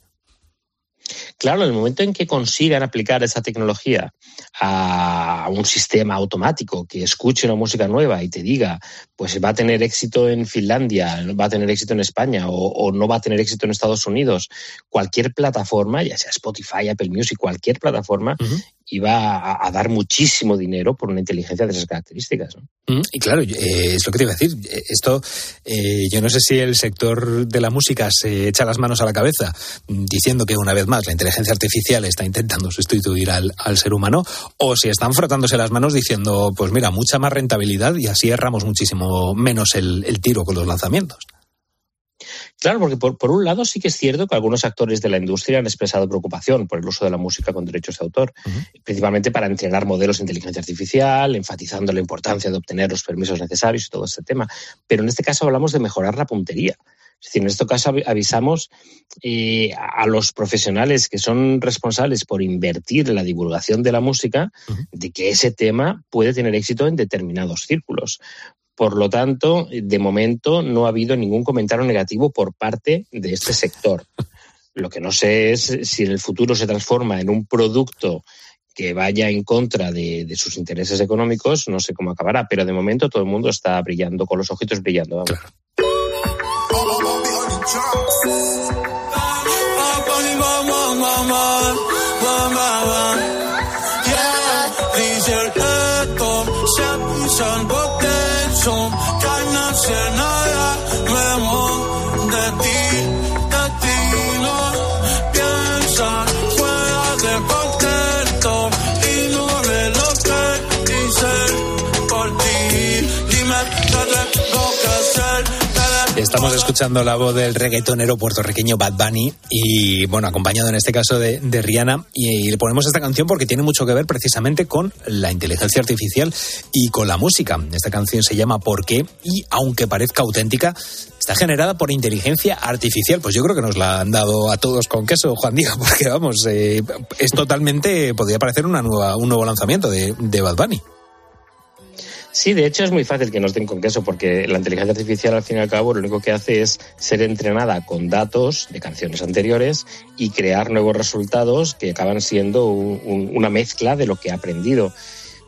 Claro, en el momento en que consigan aplicar esa tecnología a un sistema automático que escuche una música nueva y te diga, pues va a tener éxito en Finlandia, va a tener éxito en España o, o no va a tener éxito en Estados Unidos, cualquier plataforma, ya sea Spotify, Apple Music, cualquier plataforma, iba a, a dar muchísimo dinero por una inteligencia de esas características. ¿no? Mm, Y claro, eh, es lo que te iba a decir. Eh, Esto, eh, yo no sé si el sector de la música se echa las manos a la cabeza mm, diciendo que una vez más la inteligencia artificial está intentando sustituir al, al ser humano, o si están frotándose las manos diciendo, pues mira, mucha más rentabilidad y así erramos muchísimo menos el, el tiro con los lanzamientos. Claro, porque por, por un lado sí que es cierto que algunos actores de la industria han expresado preocupación por el uso de la música con derechos de autor, principalmente para entrenar modelos de inteligencia artificial, enfatizando la importancia de obtener los permisos necesarios y todo este tema. Pero en este caso hablamos de mejorar la puntería. Es decir, en este caso avi- avisamos eh, a a los profesionales que son responsables por invertir en la divulgación de la música de que ese tema puede tener éxito en determinados círculos. Por lo tanto, de momento no ha habido ningún comentario negativo por parte de este sector. Lo que no sé es si en el futuro se transforma en un producto que vaya en contra de, de sus intereses económicos, no sé cómo acabará, pero de momento todo el mundo está brillando, con los ojitos brillando. vamos. Estamos escuchando la voz del reggaetonero puertorriqueño Bad Bunny y, bueno, acompañado en este caso de, Rihanna. Y, le ponemos esta canción porque tiene mucho que ver precisamente con la inteligencia artificial y con la música. Esta canción se llama ¿Por qué? Y, aunque parezca auténtica, está generada por inteligencia artificial. Pues yo creo que nos la han dado a todos con queso, Juan Diego, porque, vamos, eh, es totalmente, podría parecer una nueva, un nuevo lanzamiento de, de Bad Bunny. Sí, de hecho es muy fácil que nos den con queso porque la inteligencia artificial al fin y al cabo lo único que hace es ser entrenada con datos de canciones anteriores y crear nuevos resultados que acaban siendo un- un- una mezcla de lo que ha aprendido.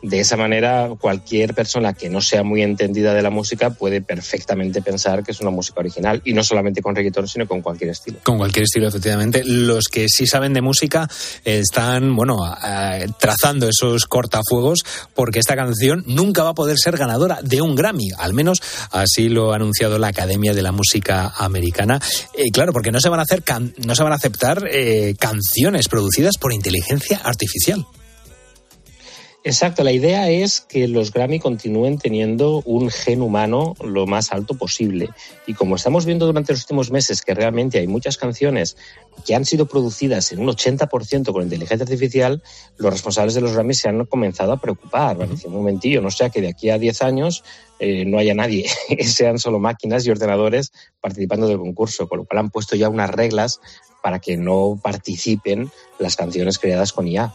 De esa manera, cualquier persona que no sea muy entendida de la música puede perfectamente pensar que es una música original y no solamente con reggaetón, sino con cualquier estilo. Con cualquier estilo, efectivamente. Los que sí saben de música eh, están, bueno, trazando esos cortafuegos porque esta canción nunca va a poder ser ganadora de un Grammy. Al menos así lo ha anunciado la Academia de la Música Americana. Eh, claro, porque no se van a hacer, no se van a aceptar eh, canciones producidas por inteligencia artificial. Exacto, la idea es que los Grammy continúen teniendo un gen humano lo más alto posible. Y como estamos viendo durante los últimos meses que realmente hay muchas canciones que han sido producidas en un 80% con inteligencia artificial, los responsables de los Grammy se han comenzado a preocupar. Van a decir, un momentillo, no sea que de aquí a 10 años eh, no haya nadie, sean solo máquinas y ordenadores participando del concurso, con lo cual han puesto ya unas reglas para que no participen las canciones creadas con IA.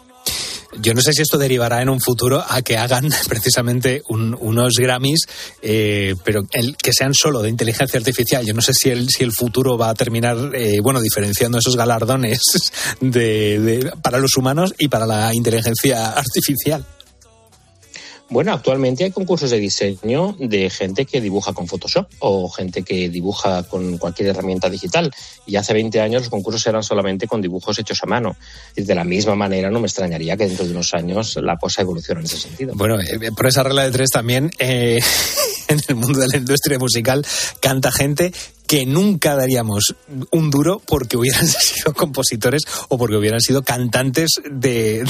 Yo no sé si esto derivará en un futuro a que hagan precisamente un- unos Grammys, eh, pero el- que sean solo de inteligencia artificial. Yo no sé si el, si el futuro va a terminar, eh, bueno, diferenciando esos galardones de- de- para los humanos y para la inteligencia artificial. Bueno, actualmente hay concursos de diseño de gente que dibuja con Photoshop o gente que dibuja con cualquier herramienta digital. Y hace 20 años los concursos eran solamente con dibujos hechos a mano. Y de la misma manera no me extrañaría que dentro de unos años la cosa evolucione en ese sentido. Bueno, eh, por esa regla de tres también, eh, en el mundo de la industria musical canta gente que nunca daríamos un duro porque hubieran sido compositores o porque hubieran sido cantantes de,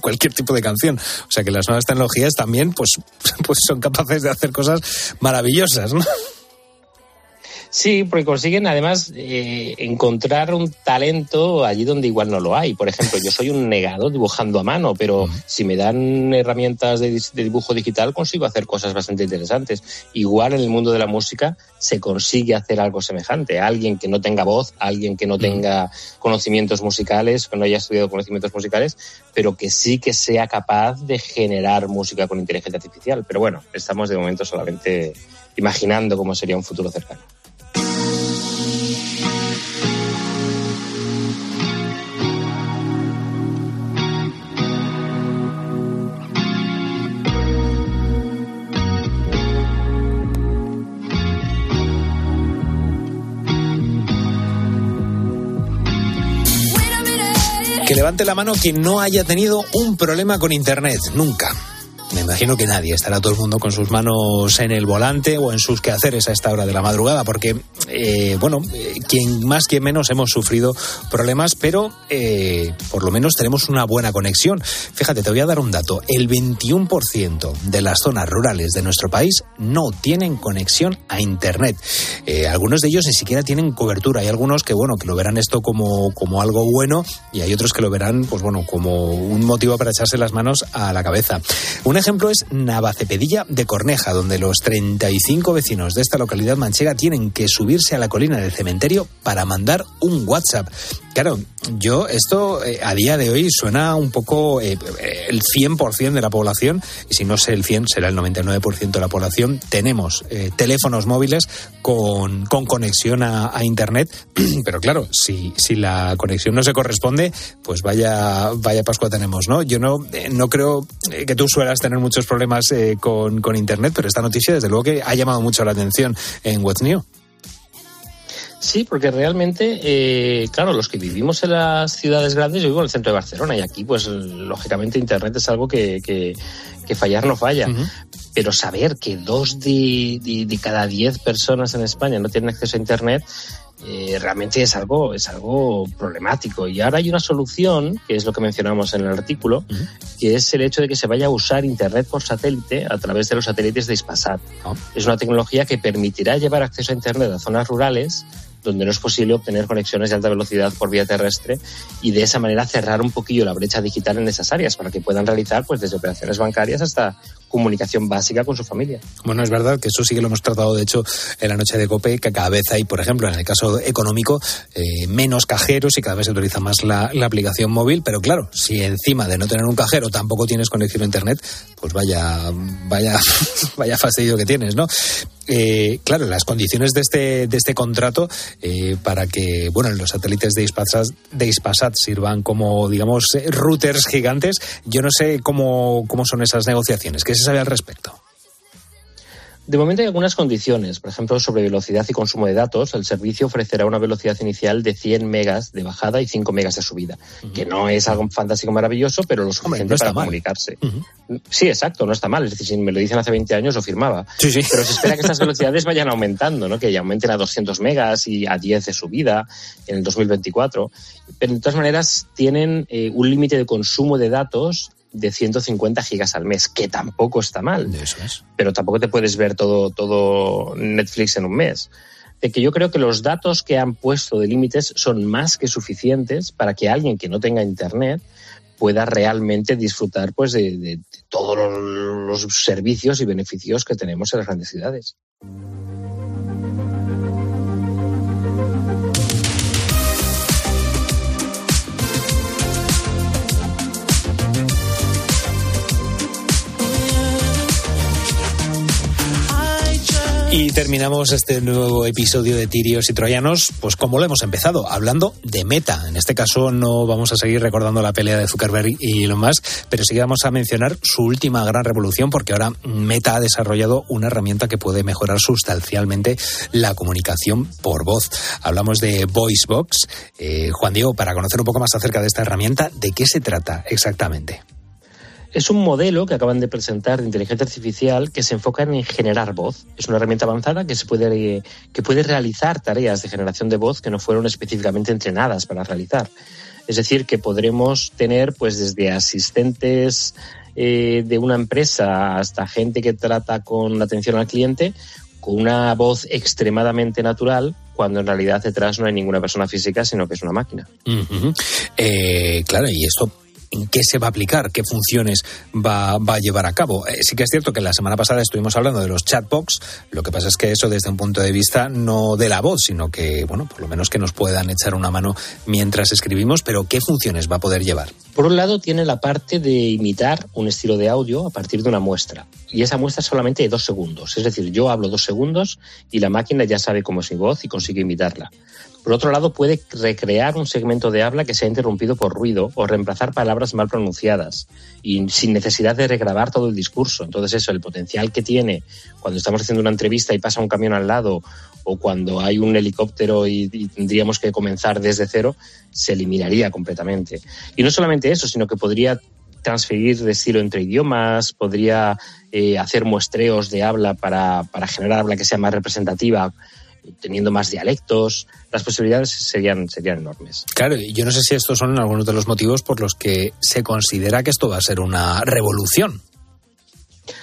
cualquier tipo de canción. O sea que las nuevas tecnologías también pues, pues son capaces de hacer cosas maravillosas, ¿no? Sí, porque consiguen además eh, encontrar un talento allí donde igual no lo hay. Por ejemplo, yo soy un negado dibujando a mano, pero si me dan herramientas de, de dibujo digital consigo hacer cosas bastante interesantes. Igual en el mundo de la música se consigue hacer algo semejante. Alguien que no tenga voz, alguien que no tenga conocimientos musicales, que no haya estudiado conocimientos musicales, pero que sí que sea capaz de generar música con inteligencia artificial. Pero bueno, estamos de momento solamente imaginando cómo sería un futuro cercano. Que levante la mano quien no haya tenido un problema con Internet, nunca. Me imagino que nadie estará todo el mundo con sus manos en el volante o en sus quehaceres a esta hora de la madrugada, porque, eh, bueno, eh, quien más, quien menos hemos sufrido problemas, pero eh, por lo menos tenemos una buena conexión. Fíjate, te voy a dar un dato. El 21% de las zonas rurales de nuestro país no tienen conexión a Internet. Algunos de ellos ni siquiera tienen cobertura. Hay algunos que, bueno, que lo verán esto como, como algo bueno y hay otros que lo verán, pues bueno, como un motivo para echarse las manos a la cabeza. Un ejemplo es Navacepedilla de Corneja, donde los 35 vecinos de esta localidad manchega tienen que subirse a la colina del cementerio para mandar un WhatsApp. Claro, yo esto eh, a día de hoy suena un poco eh, eh, el 100% de la población, y si no sé el 100, será el 99% de la población, tenemos eh, teléfonos móviles con, con conexión a, a Internet, pero claro, si, si la conexión no se corresponde, pues vaya, vaya Pascua tenemos, ¿no? Yo no, eh, no creo que tú suelas tener muchos problemas con, con Internet, pero esta noticia desde luego que ha llamado mucho la atención en What's New. Sí, porque realmente, eh, claro, los que vivimos en las ciudades grandes, yo vivo en el centro de Barcelona y aquí, pues, lógicamente, Internet es algo que, que, que fallar no falla. Pero saber que dos de, de, de cada diez personas en España no tienen acceso a Internet, eh, realmente es algo, es algo problemático. Y ahora hay una solución, que es lo que mencionamos en el artículo, que es el hecho de que se vaya a usar Internet por satélite a través de los satélites de Ispasat. Es una tecnología que permitirá llevar acceso a Internet a zonas rurales donde no es posible obtener conexiones de alta velocidad por vía terrestre y de esa manera cerrar un poquillo la brecha digital en esas áreas para que puedan realizar pues desde operaciones bancarias hasta comunicación básica con su familia. Bueno, es verdad que eso sí que lo hemos tratado, de hecho, en la noche de COPE, que cada vez hay, por ejemplo, en el caso económico, eh, menos cajeros y cada vez se utiliza más la, aplicación móvil, pero claro, si encima de no tener un cajero tampoco tienes conexión a Internet, pues vaya, vaya, vaya fastidio que tienes, ¿no? Eh, claro, las condiciones de este, de este contrato eh, para que bueno, los satélites de Ispasat, de Ispasat sirvan como, digamos, routers gigantes, yo no sé cómo, cómo son esas negociaciones. ¿Qué se sabe al respecto? De momento hay algunas condiciones. Por ejemplo, sobre velocidad y consumo de datos, el servicio ofrecerá una velocidad inicial de 100 megas de bajada y 5 megas de subida, uh -huh. que no es algo fantástico maravilloso, pero lo suficiente Hombre, no para mal. comunicarse. Uh -huh. Sí, exacto, no está mal. Es decir, si me lo dicen hace 20 años, lo firmaba. Sí, sí. Pero se espera que estas velocidades vayan aumentando, ¿no? que aumenten a 200 megas y a 10 de subida en el 2024. Pero de todas maneras, tienen eh, un límite de consumo de datos de 150 gigas al mes, que tampoco está mal. Eso es. Pero tampoco te puedes ver todo, todo Netflix en un mes. De que yo creo que los datos que han puesto de límites son más que suficientes para que alguien que no tenga internet pueda realmente disfrutar pues, de, de, de todos los, los servicios y beneficios que tenemos en las grandes ciudades. Y terminamos este nuevo episodio de Tirios y Troyanos, pues como lo hemos empezado, hablando de Meta. En este caso no vamos a seguir recordando la pelea de Zuckerberg y Elon Musk, pero sí vamos a mencionar su última gran revolución, porque ahora Meta ha desarrollado una herramienta que puede mejorar sustancialmente la comunicación por voz. Hablamos de VoiceBox. Eh, Juan Diego, para conocer un poco más acerca de esta herramienta, ¿de qué se trata exactamente? Es un modelo que acaban de presentar de inteligencia artificial que se enfoca en generar voz. Es una herramienta avanzada que, se puede, que puede realizar tareas de generación de voz que no fueron específicamente entrenadas para realizar. Es decir, que podremos tener pues desde asistentes eh, de una empresa hasta gente que trata con atención al cliente con una voz extremadamente natural cuando en realidad detrás no hay ninguna persona física, sino que es una máquina. Eh, claro, y esto. ¿En qué se va a aplicar? ¿Qué funciones va, va a llevar a cabo? Eh, sí que es cierto que la semana pasada estuvimos hablando de los chatbox. Lo que pasa es que eso desde un punto de vista no de la voz, sino que, bueno, por lo menos que nos puedan echar una mano mientras escribimos. Pero ¿qué funciones va a poder llevar? Por un lado, tiene la parte de imitar un estilo de audio a partir de una muestra. Y esa muestra es solamente de dos segundos. Es decir, yo hablo dos segundos y la máquina ya sabe cómo es mi voz y consigue imitarla. Por otro lado, puede recrear un segmento de habla que se ha interrumpido por ruido o reemplazar palabras mal pronunciadas y sin necesidad de regrabar todo el discurso. Entonces, eso, el potencial que tiene cuando estamos haciendo una entrevista y pasa un camión al lado o cuando hay un helicóptero y, tendríamos que comenzar desde cero, se eliminaría completamente. Y no solamente eso, sino que podría transferir de estilo entre idiomas, podría eh, hacer muestreos de habla para, para generar habla que sea más representativa, teniendo más dialectos. Las posibilidades serían, serían enormes. Claro, y yo no sé si estos son algunos de los motivos por los que se considera que esto va a ser una revolución.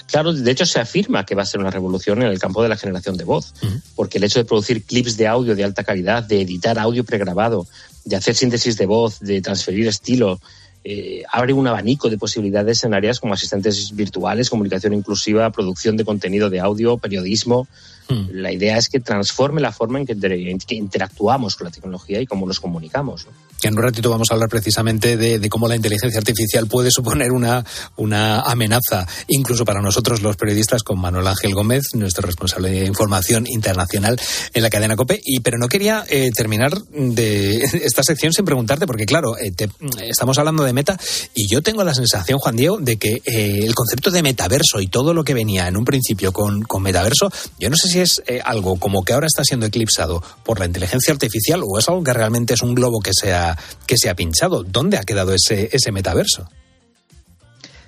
Claro, de hecho se afirma que va a ser una revolución en el campo de la generación de voz, porque el hecho de producir clips de audio de alta calidad, de editar audio pregrabado, de hacer síntesis de voz, de transferir estilo, eh, abre un abanico de posibilidades en áreas como asistentes virtuales, comunicación inclusiva, producción de contenido de audio, periodismo. La idea es que transforme la forma en que, en que interactuamos con la tecnología y cómo nos comunicamos. ¿no? En un ratito vamos a hablar precisamente de, de, cómo la inteligencia artificial puede suponer una, una amenaza, incluso para nosotros los periodistas, con Manuel Ángel Gómez, nuestro responsable de información internacional en la cadena COPE. Y, pero no quería eh, terminar de esta sección sin preguntarte, porque claro, eh, te, estamos hablando de meta y yo tengo la sensación, Juan Diego, de que eh, el concepto de metaverso y todo lo que venía en un principio con, con metaverso, yo no sé si es eh, algo como que ahora está siendo eclipsado por la inteligencia artificial o es algo que realmente es un globo que se ha, que se ha pinchado. ¿Dónde ha quedado ese, ese metaverso?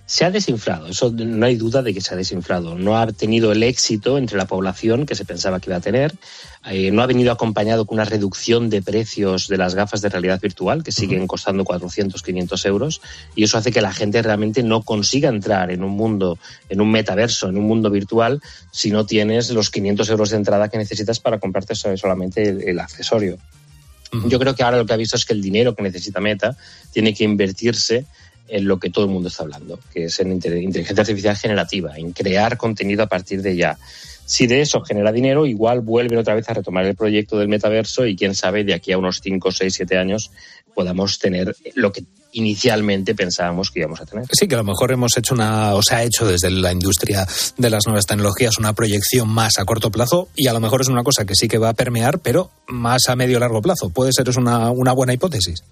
Se ha desinflado, eso no hay duda de que se ha desinflado. No ha tenido el éxito entre la población que se pensaba que iba a tener. Eh, no ha venido acompañado con una reducción de precios de las gafas de realidad virtual, que siguen costando 400, 500 euros. Y eso hace que la gente realmente no consiga entrar en un mundo, en un metaverso, en un mundo virtual, si no tienes los 500 euros de entrada que necesitas para comprarte solamente el, el accesorio. Yo creo que ahora lo que ha visto es que el dinero que necesita Meta tiene que invertirse en lo que todo el mundo está hablando, que es en inteligencia artificial generativa, en crear contenido a partir de ya. Si de eso genera dinero, igual vuelven otra vez a retomar el proyecto del metaverso y quién sabe, de aquí a unos 5, 6, 7 años podamos tener lo que inicialmente pensábamos que íbamos a tener. Sí, que a lo mejor hemos hecho una, o se ha hecho desde la industria de las nuevas tecnologías una proyección más a corto plazo y a lo mejor es una cosa que sí que va a permear, pero más a medio largo plazo. Puede ser es una, una buena hipótesis.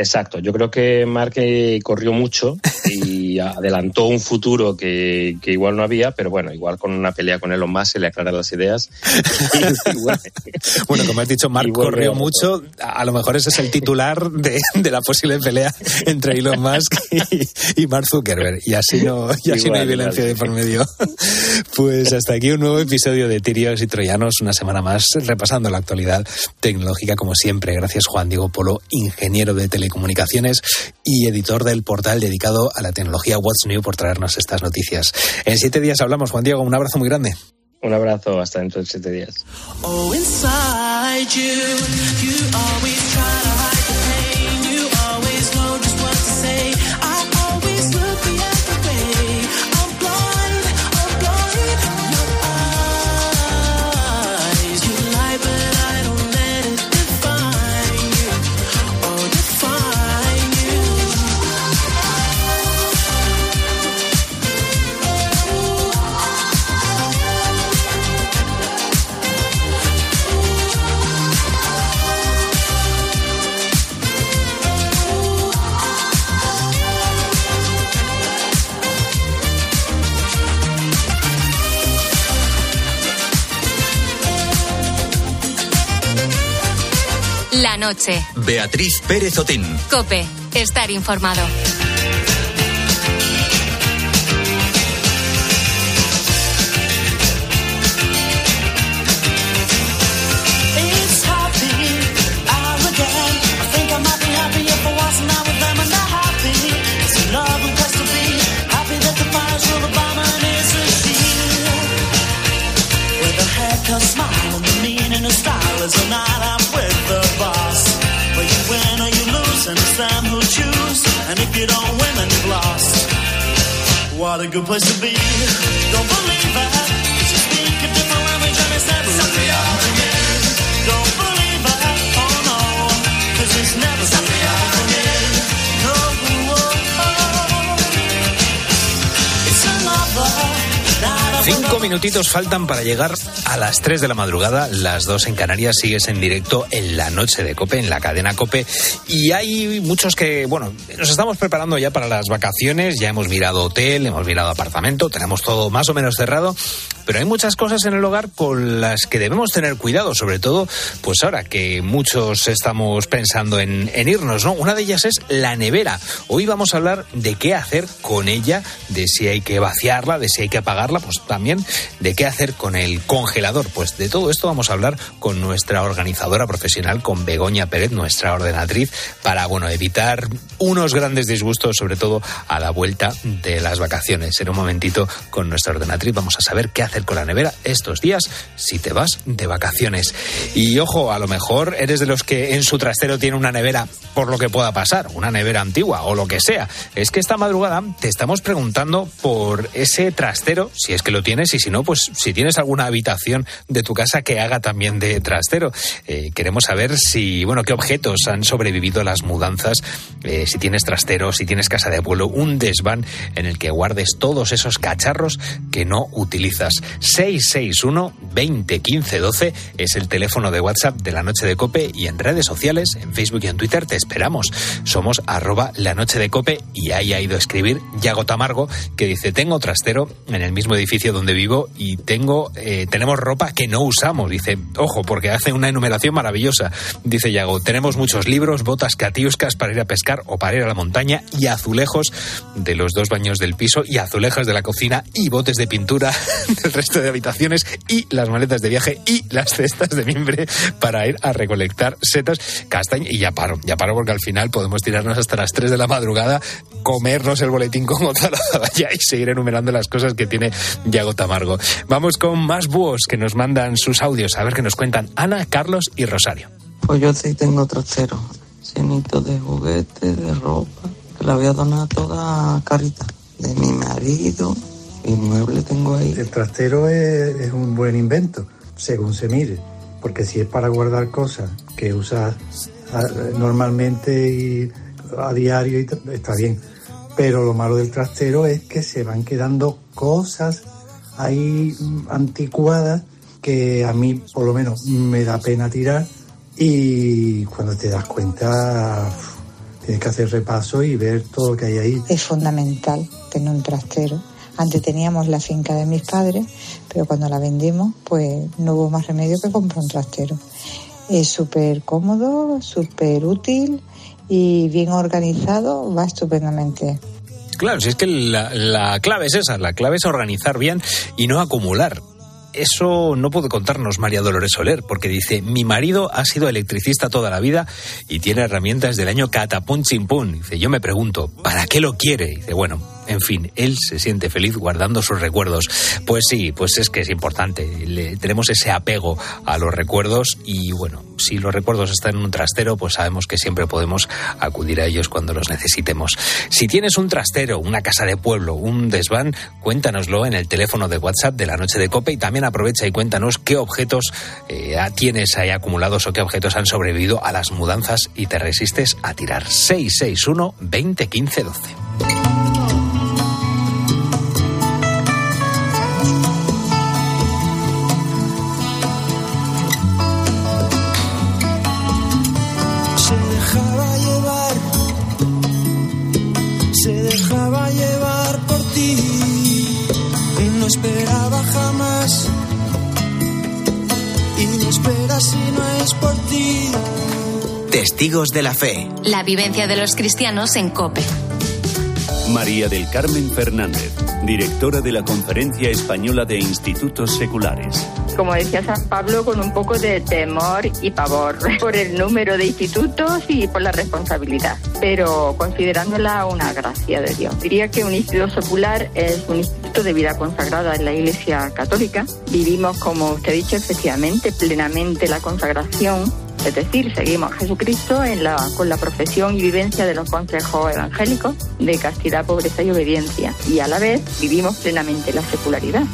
Exacto, yo creo que Mark corrió mucho y adelantó un futuro que, que, igual no había, pero bueno, igual con una pelea con Elon Musk se le aclaran las ideas. Bueno, como has dicho, Mark bueno, corrió mucho, a lo mejor ese es el titular de, de la posible pelea entre Elon Musk y, y, Mark Zuckerberg, y así no, y así igual, no hay violencia de por medio. Pues hasta aquí un nuevo episodio de Tirios y Troyanos, una semana más repasando la actualidad tecnológica como siempre. Gracias Juan Diego Polo, ingeniero de telecomunicaciones y editor del portal dedicado a la tecnología What's New por traernos estas noticias. En siete días hablamos, Juan Diego, un abrazo muy grande. Un abrazo, hasta dentro de siete días. Noche. Beatriz Pérez Otín. Cope, estar informado. Good place to be. Don't Cinco minutitos faltan para llegar a las 3 de la madrugada, las 2 en Canarias, sigues en directo en la noche de Cope, en la cadena Cope. Y hay muchos que, bueno, nos estamos preparando ya para las vacaciones, ya hemos mirado hotel, hemos mirado apartamento, tenemos todo más o menos cerrado, pero hay muchas cosas en el hogar con las que debemos tener cuidado, sobre todo, pues ahora que muchos estamos pensando en, irnos, ¿no? Una de ellas es la nevera. Hoy vamos a hablar de qué hacer con ella, de si hay que vaciarla, de si hay que apagarla, pues también de qué hacer con el congelador. Pues de todo esto vamos a hablar con nuestra organizadora profesional, con Begoña Pérez, nuestra ordenatriz, para bueno evitar unos grandes disgustos, sobre todo a la vuelta de las vacaciones. En un momentito con nuestra ordenatriz vamos a saber qué hacer con la nevera estos días si te vas de vacaciones. Y ojo, a lo mejor eres de los que en su trastero tiene una nevera por lo que pueda pasar, una nevera antigua o lo que sea. Es que esta madrugada te estamos preguntando por ese trastero, si es que lo tienes, y si no, pues si tienes alguna habitación de tu casa que haga también de trastero. Eh, queremos saber si, bueno, qué objetos han sobrevivido las mudanzas, eh, si tienes trastero, si tienes casa de pueblo, un desván en el que guardes todos esos cacharros que no utilizas. 661 20 15 12 es el teléfono de WhatsApp de la Noche de Cope y en redes sociales, en Facebook y en Twitter te esperamos. Somos arroba la Noche de Cope y ahí ha ido a escribir Yago Tamargo que dice tengo trastero en el mismo edificio donde vivo y tengo eh, tenemos ropa que no usamos. Dice, ojo, porque hace una enumeración maravillosa. Dice Yago, tenemos muchos libros, botas catiuscas para ir a pescar o para ir a la montaña y azulejos de los dos baños del piso y azulejas de la cocina y botes de pintura del resto de habitaciones y las maletas de viaje y las cestas de mimbre para ir a recolectar setas, castaña y ya paro, ya paro porque al final podemos tirarnos hasta las 3 de la madrugada, comernos el boletín con otra ya y seguir enumerando las cosas que tiene Yago Tamargo. Vamos con más búhos que nos mandan sus audios a ver qué nos cuentan Ana, Carlos y Rosario. Pues yo sí tengo trastero, llenito de juguetes, de ropa, que la voy a donar toda a Carita, de mi marido, mi mueble tengo ahí. El trastero es, es un buen invento, según se mire, porque si es para guardar cosas que usas ah, normalmente y a diario y está bien. Pero lo malo del trastero es que se van quedando cosas ahí mm, anticuadas que a mí por lo menos me da pena tirar y cuando te das cuenta tienes que hacer repaso y ver todo lo que hay ahí. Es fundamental tener un trastero. Antes teníamos la finca de mis padres, pero cuando la vendimos, pues no hubo más remedio que comprar un trastero. Es súper cómodo, súper útil y bien organizado, va estupendamente. Claro, si es que la, la clave es esa, la clave es organizar bien y no acumular. Eso no puede contarnos María Dolores Soler, porque dice, mi marido ha sido electricista toda la vida y tiene herramientas del año catapum chimpún. Dice, yo me pregunto, ¿para qué lo quiere? Dice, bueno, en fin, él se siente feliz guardando sus recuerdos. Pues sí, pues es que es importante. Le- tenemos ese apego a los recuerdos y bueno, si los recuerdos están en un trastero, pues sabemos que siempre podemos acudir a ellos cuando los necesitemos. Si tienes un trastero, una casa de pueblo, un desván, cuéntanoslo en el teléfono de WhatsApp de la noche de Cope y también aprovecha y cuéntanos qué objetos eh, tienes ahí acumulados o qué objetos han sobrevivido a las mudanzas y te resistes a tirar. 661 20 15 12. Testigos de la fe. La vivencia de los cristianos en COPE. María del Carmen Fernández, directora de la Conferencia Española de Institutos Seculares. como decía San Pablo, con un poco de temor y pavor por el número de institutos y por la responsabilidad, pero considerándola una gracia de Dios. Diría que un instituto secular es un instituto de vida consagrada en la Iglesia Católica. Vivimos, como usted ha dicho, efectivamente, plenamente la consagración Es decir, seguimos a Jesucristo con la profesión y vivencia de los consejos evangélicos de castidad, pobreza y obediencia. Y a la vez vivimos plenamente la secularidad.